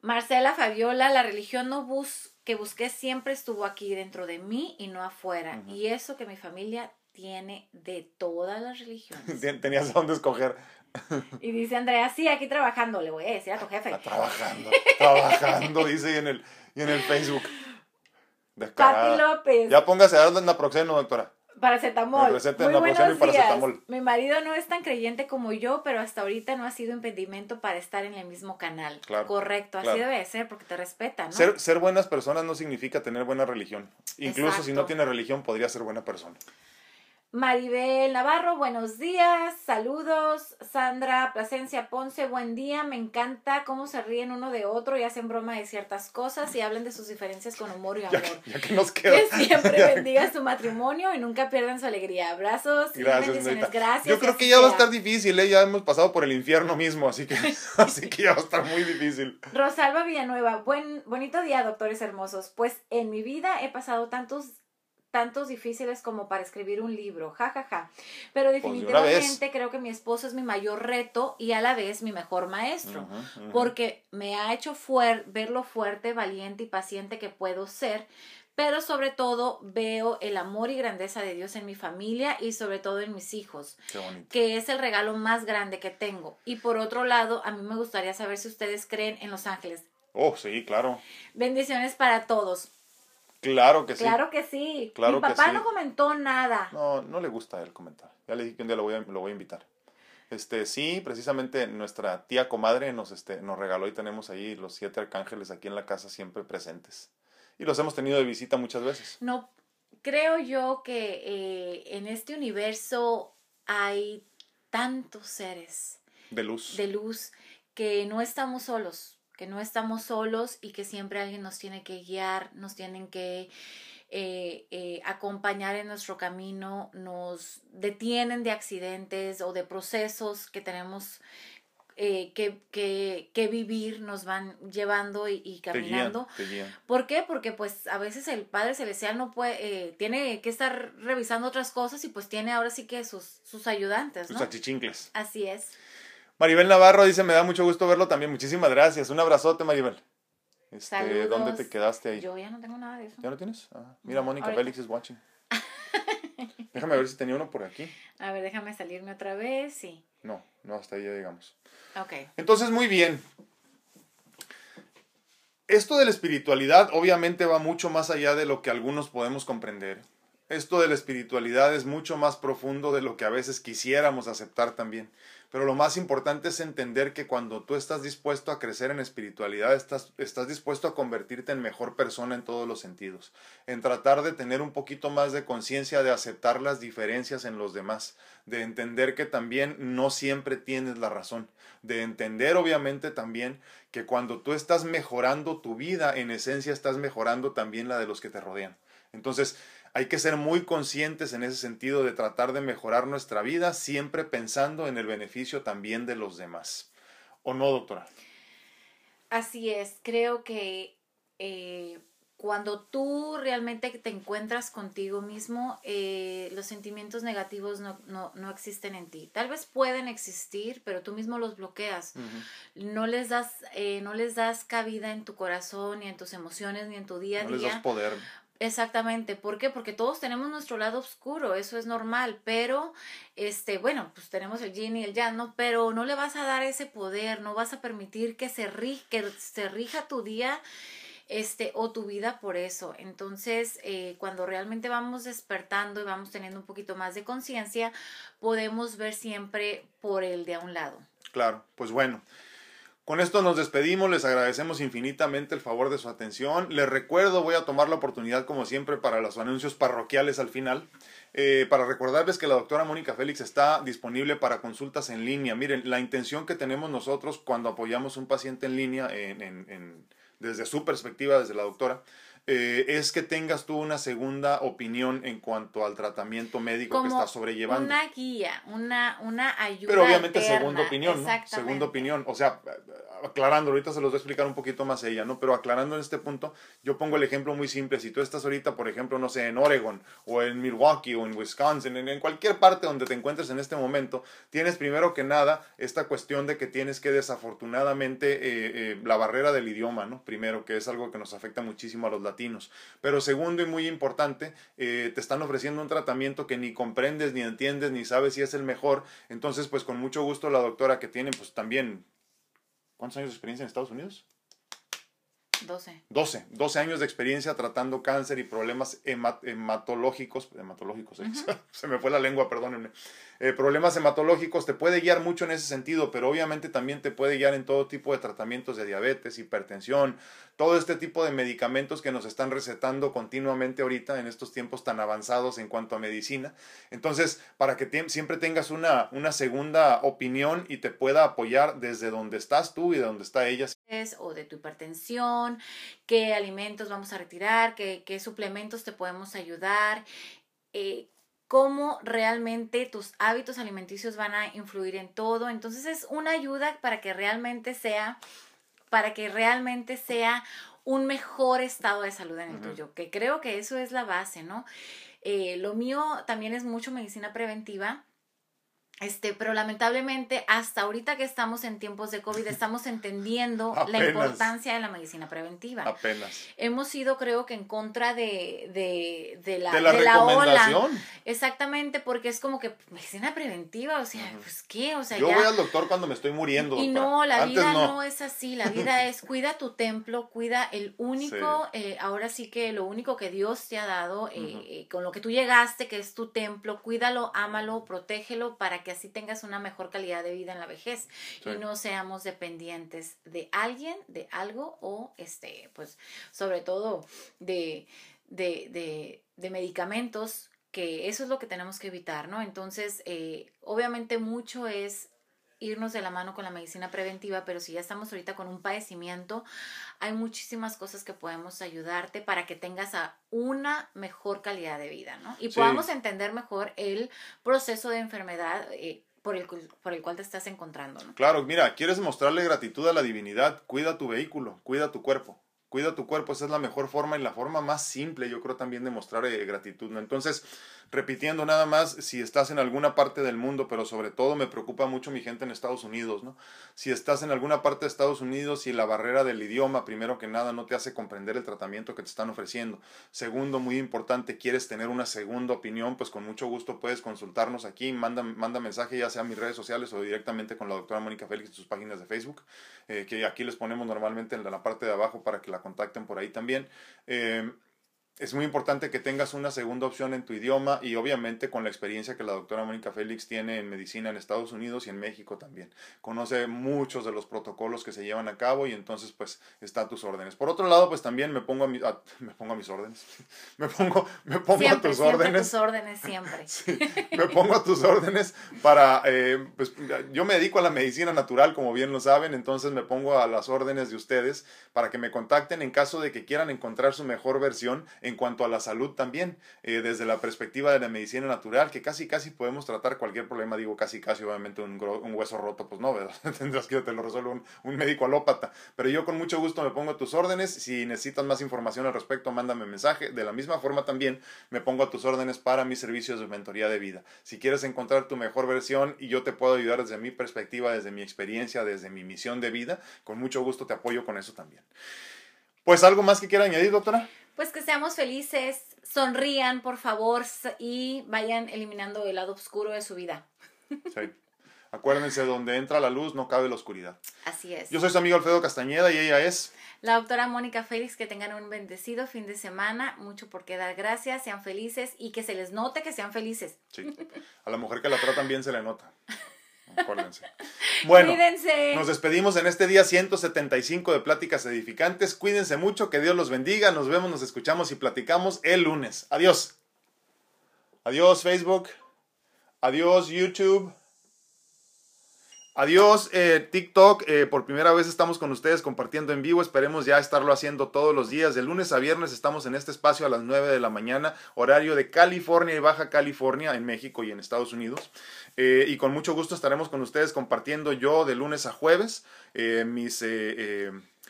Marcela Fabiola, la religión no bus que busqué siempre estuvo aquí dentro de mí y no afuera. Y eso que mi familia tiene de todas las religiones. Tenías dónde escoger. Y dice Andrea, sí, aquí trabajando, le voy a decir a tu jefe. trabajando, trabajando, dice y en el, y en el Facebook. Pati López. Ya póngase a darle naproxeno, doctora. Paracetamol. Muy buenos días. Mi marido no es tan creyente como yo, pero hasta ahorita no ha sido impedimento para estar en el mismo canal. Correcto, así debe ser, porque te respetan, ¿no? Ser, ser buenas personas no significa tener buena religión. Incluso si no tiene religión, podría ser buena persona. Maribel Navarro, buenos días, saludos. Sandra Plasencia Ponce, buen día. Me encanta cómo se ríen uno de otro y hacen broma de ciertas cosas y hablan de sus diferencias con humor y amor. Ya, que nos queda. Que siempre bendiga su matrimonio y nunca pierdan su alegría. Abrazos y bendiciones. Gracias. Yo creo que ya va a estar difícil, ¿eh? ya hemos pasado por el infierno mismo, así que, así que ya va a estar muy difícil. Rosalba Villanueva, buen, bonito día, doctores hermosos. Pues en mi vida he pasado tantos tantos difíciles como para escribir un libro, jajaja. Ja, ja. Pero pues, definitivamente creo que mi esposo es mi mayor reto y a la vez mi mejor maestro, porque me ha hecho ver lo fuerte, valiente y paciente que puedo ser, pero sobre todo veo el amor y grandeza de Dios en mi familia y sobre todo en mis hijos, que es el regalo más grande que tengo. Y por otro lado, a mí me gustaría saber si ustedes creen en los ángeles. Oh, sí, claro. Bendiciones para todos. Claro que sí. Claro que sí. Mi papá no comentó nada. No, no le gusta él comentar. Ya le dije que un día lo voy a, lo voy a invitar. Este, sí, precisamente nuestra tía comadre nos, este, nos regaló y tenemos ahí los siete arcángeles aquí en la casa siempre presentes. Y los hemos tenido de visita muchas veces. No, creo yo que eh, en este universo hay tantos seres. De luz. De luz, que no estamos solos que no estamos solos y que siempre alguien nos tiene que guiar, nos tienen que eh, eh, acompañar en nuestro camino, nos detienen de accidentes o de procesos que tenemos eh, que, que, que, vivir, nos van llevando y, caminando. ¿Por qué? Porque pues a veces el Padre Celestial no puede, tiene que estar revisando otras cosas y pues tiene ahora sí que sus, sus ayudantes. Sus achichincles. Así es. Maribel Navarro dice, me da mucho gusto verlo también. Muchísimas gracias. Un abrazote, Maribel. Este, ¿Dónde te quedaste ahí? Yo ya no tengo nada de eso. ¿Ya no tienes? Ah, mira, Mónica Félix es watching. déjame ver si tenía uno por aquí. A ver, déjame salirme otra vez, sí. No, no, hasta ahí ya llegamos. Ok. Entonces, muy bien. Esto de la espiritualidad obviamente va mucho más allá de lo que algunos podemos comprender. Esto de la espiritualidad es mucho más profundo de lo que a veces quisiéramos aceptar también. Pero lo más importante es entender que cuando tú estás dispuesto a crecer en espiritualidad, estás, estás dispuesto a convertirte en mejor persona en todos los sentidos, en tratar de tener un poquito más de conciencia de aceptar las diferencias en los demás, de entender que también no siempre tienes la razón, de entender obviamente también que cuando tú estás mejorando tu vida, en esencia estás mejorando también la de los que te rodean. Entonces, hay que ser muy conscientes en ese sentido de tratar de mejorar nuestra vida, siempre pensando en el beneficio también de los demás. ¿O no, doctora? Así es, creo que eh, cuando tú realmente te encuentras contigo mismo, eh, los sentimientos negativos no, no, existen en ti. Tal vez pueden existir, pero tú mismo los bloqueas. no, les das, eh, no les das cabida en tu corazón, ni en tus emociones, ni en tu día a día. No les das poder. Exactamente, ¿por qué? Porque todos tenemos nuestro lado oscuro, eso es normal, pero, este, bueno, pues tenemos el yin y el yang, ¿no? Pero no le vas a dar ese poder, no vas a permitir que se, que se rija tu día, este, o tu vida por eso. Entonces, eh, cuando realmente vamos despertando y vamos teniendo un poquito más de conciencia, podemos ver siempre por el de a un lado. Claro, pues bueno. Con esto nos despedimos, les agradecemos infinitamente el favor de su atención. Les recuerdo, voy a tomar la oportunidad como siempre para los anuncios parroquiales al final, eh, para recordarles que la doctora Mónica Félix está disponible para consultas en línea. Miren, la intención que tenemos nosotros cuando apoyamos un paciente en línea, desde su perspectiva, desde la doctora, eh, es que tengas tú una segunda opinión en cuanto al tratamiento médico que estás sobrellevando. Una guía, una, una ayuda. Pero obviamente segunda opinión, ¿no? Segunda opinión. O sea, aclarando, ahorita se los voy a explicar un poquito más ella, ¿no? Pero aclarando en este punto, yo pongo el ejemplo muy simple. Si tú estás ahorita, por ejemplo, no sé, en Oregon o en Milwaukee o en Wisconsin, en, cualquier parte donde te encuentres en este momento, tienes primero que nada esta cuestión de que tienes que desafortunadamente eh, eh, la barrera del idioma, ¿no? Primero, que es algo que nos afecta muchísimo a los latinos. Pero segundo y muy importante, eh, te están ofreciendo un tratamiento que ni comprendes, ni entiendes, ni sabes si es el mejor. Entonces, pues con mucho gusto la doctora que tiene, pues también ¿Cuántos años de experiencia en Estados Unidos? 12. 12. 12 años de experiencia tratando cáncer y problemas hematológicos. Hematológicos, ¿eh? se me fue la lengua, perdónenme. Eh, problemas hematológicos, te puede guiar mucho en ese sentido, pero obviamente también te puede guiar en todo tipo de tratamientos de diabetes, hipertensión, todo este tipo de medicamentos que nos están recetando continuamente ahorita en estos tiempos tan avanzados en cuanto a medicina. Entonces, para que siempre tengas una, una segunda opinión y te pueda apoyar desde donde estás tú y de donde está ella. O de tu hipertensión, qué alimentos vamos a retirar, qué, qué suplementos te podemos ayudar. Eh, cómo realmente tus hábitos alimenticios van a influir en todo. Entonces es una ayuda para que realmente sea, para que realmente sea un mejor estado de salud en el tuyo, que creo que eso es la base, ¿no? Eh, lo mío también es mucho medicina preventiva este, pero lamentablemente hasta ahorita que estamos en tiempos de COVID estamos entendiendo la importancia de la medicina preventiva. Apenas. Hemos ido creo que en contra de, de, de la, de la, ola. Exactamente, porque es como que medicina preventiva, o sea, pues qué, o sea, Yo voy al doctor cuando me estoy muriendo. Y no, la vida no. es así, la vida es cuida tu templo, cuida el único, eh, ahora sí que lo único que Dios te ha dado, eh, eh, con lo que tú llegaste, que es tu templo, cuídalo, ámalo, protégelo para que así tengas una mejor calidad de vida en la vejez y no seamos dependientes de alguien, de algo o este, pues sobre todo de, de, de, medicamentos que eso es lo que tenemos que evitar, ¿no? Entonces, eh, obviamente mucho es irnos de la mano con la medicina preventiva, pero si ya estamos ahorita con un padecimiento, hay muchísimas cosas que podemos ayudarte para que tengas a una mejor calidad de vida, ¿no? Y podamos entender mejor el proceso de enfermedad. Eh, por el, por el cual te estás encontrando. ¿no? Claro, mira, quieres mostrarle gratitud a la divinidad, cuida tu vehículo, cuida tu cuerpo cuida tu cuerpo, esa es la mejor forma y la forma más simple, yo creo también de mostrar eh, gratitud. Entonces, repitiendo nada más, si estás en alguna parte del mundo, pero sobre todo me preocupa mucho mi gente en Estados Unidos, ¿no? Si estás en alguna parte de Estados Unidos y la barrera del idioma, primero que nada, no te hace comprender el tratamiento que te están ofreciendo. Segundo, muy importante, quieres tener una segunda opinión, pues con mucho gusto puedes consultarnos aquí, manda, manda mensaje ya sea a mis redes sociales o directamente con la doctora Mónica Félix en sus páginas de Facebook, eh, que aquí les ponemos normalmente en la parte de abajo para que la contacten por ahí también. Eh, es muy importante que tengas una segunda opción en tu idioma y obviamente con la experiencia que la doctora Mónica Félix tiene en medicina en Estados Unidos y en México también. Conoce muchos de los protocolos que se llevan a cabo y entonces pues está a tus órdenes. Por otro lado pues también me pongo a, me pongo a mis órdenes. me pongo, me pongo a tus órdenes. tus órdenes siempre. me pongo a tus órdenes para, eh, pues yo me dedico a la medicina natural como bien lo saben, entonces me pongo a las órdenes de ustedes para que me contacten en caso de que quieran encontrar su mejor versión en cuanto a la salud también, eh, desde la perspectiva de la medicina natural, que casi casi podemos tratar cualquier problema, digo casi casi, obviamente un, un hueso roto, pues no, tendrás que te lo resuelva un, un, médico alópata, pero yo con mucho gusto me pongo a tus órdenes, si necesitas más información al respecto, mándame mensaje, de la misma forma también me pongo a tus órdenes para mis servicios de mentoría de vida. Si quieres encontrar tu mejor versión y yo te puedo ayudar desde mi perspectiva, desde mi experiencia, desde mi misión de vida, con mucho gusto te apoyo con eso también. Pues algo más que quiera añadir, doctora pues que seamos felices, sonrían, por favor, y vayan eliminando el lado oscuro de su vida. Sí. Acuérdense, donde entra la luz no cabe la oscuridad. Así es. Yo soy su amigo Alfredo Castañeda y ella es... La doctora Mónica Félix, que tengan un bendecido fin de semana, mucho por qué dar gracias, sean felices y que se les note que sean felices. Sí, a la mujer que la tratan bien se le nota. Acuérdense. Bueno, nos despedimos en este día 175 de Pláticas Edificantes. Cuídense mucho, que Dios los bendiga. Nos vemos, nos escuchamos y platicamos el lunes. Adiós. Adiós Facebook. Adiós YouTube. Adiós, eh, TikTok. Eh, por primera vez estamos con ustedes compartiendo en vivo. Esperemos ya estarlo haciendo todos los días. De lunes a viernes estamos en este espacio a las 9 de la mañana, horario de California y Baja California, en México y en Estados Unidos. Eh, y con mucho gusto estaremos con ustedes compartiendo yo de lunes a jueves mis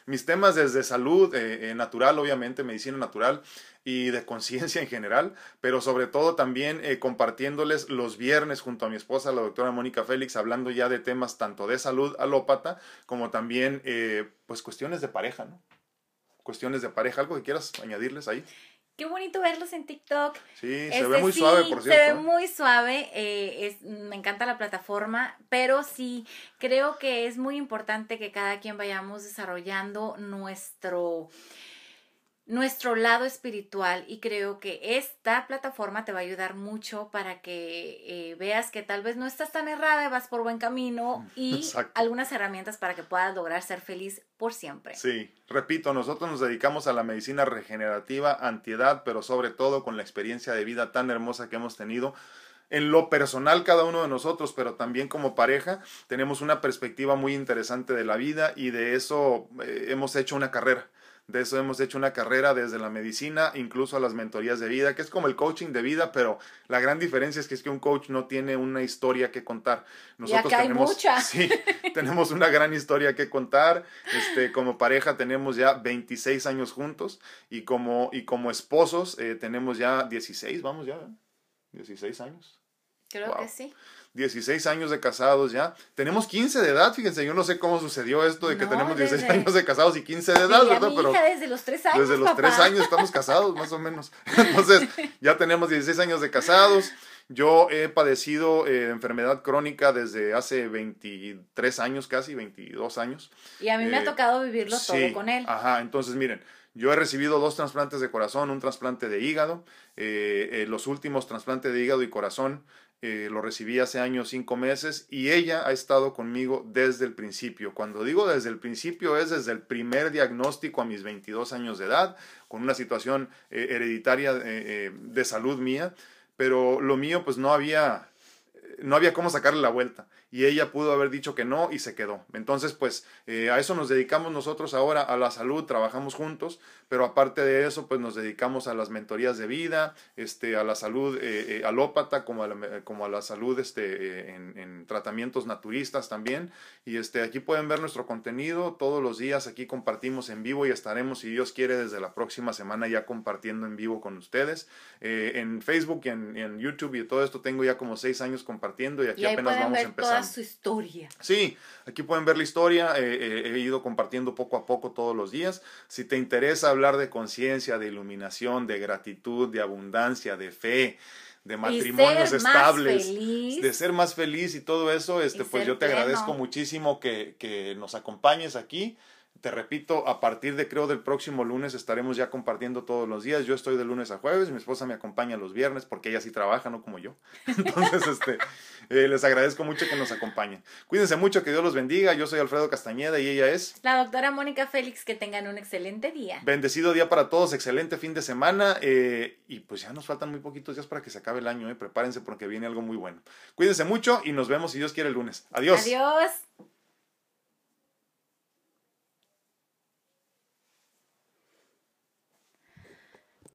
mis temas desde salud natural, obviamente, medicina natural, y de conciencia en general, pero sobre todo también eh, compartiéndoles los viernes junto a mi esposa, la doctora Mónica Félix, hablando ya de temas tanto de salud alópata como también eh, pues cuestiones de pareja, ¿no? Cuestiones de pareja, ¿algo que quieras añadirles ahí? Qué bonito verlos en TikTok. Sí, se este, ve muy suave, por cierto. Se ve ¿eh? muy suave. es, me encanta la plataforma, pero sí, creo que es muy importante que cada quien vayamos desarrollando nuestro nuestro lado espiritual y creo que esta plataforma te va a ayudar mucho para que eh, veas que tal vez no estás tan errada, vas por buen camino y algunas herramientas para que puedas lograr ser feliz por siempre. Sí, repito, nosotros nos dedicamos a la medicina regenerativa, antiedad, pero sobre todo con la experiencia de vida tan hermosa que hemos tenido en lo personal cada uno de nosotros, pero también como pareja, tenemos una perspectiva muy interesante de la vida y de eso eh, hemos hecho una carrera. De eso hemos hecho una carrera desde la medicina, incluso a las mentorías de vida, que es como el coaching de vida, pero la gran diferencia es que es que un coach no tiene una historia que contar. Nosotros tenemos, mucha. Sí, tenemos una gran historia que contar. Este, como pareja tenemos ya 26 años juntos y como, y como esposos eh, tenemos ya 16, vamos ya, 16 años. Creo que sí. 16 años de casados ya. Tenemos 15 de edad, fíjense, yo no sé cómo sucedió esto de que tenemos 16 años de casados y 15 de edad, ¿verdad? Pero desde los 3 años. Desde los 3 años estamos casados, más o menos. Entonces, ya tenemos 16 años de casados. Yo he padecido eh, enfermedad crónica desde hace 23 años casi, 22 años. Y a mí me ha eh, tocado vivirlo todo con él. Ajá, entonces miren, yo he recibido dos trasplantes de corazón, un trasplante de hígado. Eh, los últimos trasplantes de hígado y corazón eh, lo recibí hace años, cinco meses, y ella ha estado conmigo desde el principio. Cuando digo desde el principio es desde el primer diagnóstico a mis 22 años de edad, con una situación eh, hereditaria eh, de salud mía, pero lo mío pues no había, no había cómo sacarle la vuelta y ella pudo haber dicho que no y se quedó. Entonces, pues eh, a eso nos dedicamos nosotros ahora, a la salud, trabajamos juntos, pero aparte de eso, pues nos dedicamos a las mentorías de vida, este, a la salud eh, eh, alópata, como a la, como a la salud este, en, en, tratamientos naturistas también. Y este, aquí pueden ver nuestro contenido todos los días, aquí compartimos en vivo y estaremos, si Dios quiere, desde la próxima semana ya compartiendo en vivo con ustedes. en Facebook y en, YouTube y todo esto tengo ya como seis años compartiendo y aquí apenas vamos empezando su historia. Sí, aquí pueden ver la historia. Eh, eh, he ido compartiendo poco a poco todos los días. Si te interesa hablar de conciencia, de iluminación, de gratitud, de abundancia, de fe, de matrimonios estables, de ser más feliz y todo eso, este, pues yo te agradezco muchísimo que, que nos acompañes aquí te repito, a partir de creo del próximo lunes estaremos ya compartiendo todos los días. Yo estoy de lunes a jueves, mi esposa me acompaña los viernes porque ella sí trabaja, no como yo. Entonces, este, eh, les agradezco mucho que nos acompañen. Cuídense mucho, que Dios los bendiga. Yo soy Alfredo Castañeda y ella es... La doctora Mónica Félix, que tengan un excelente día. Bendecido día para todos, excelente fin de semana eh, y pues ya nos faltan muy poquitos días para que se acabe el año. Eh. Prepárense porque viene algo muy bueno. Cuídense mucho y nos vemos si Dios quiere el lunes. Adiós. Adiós.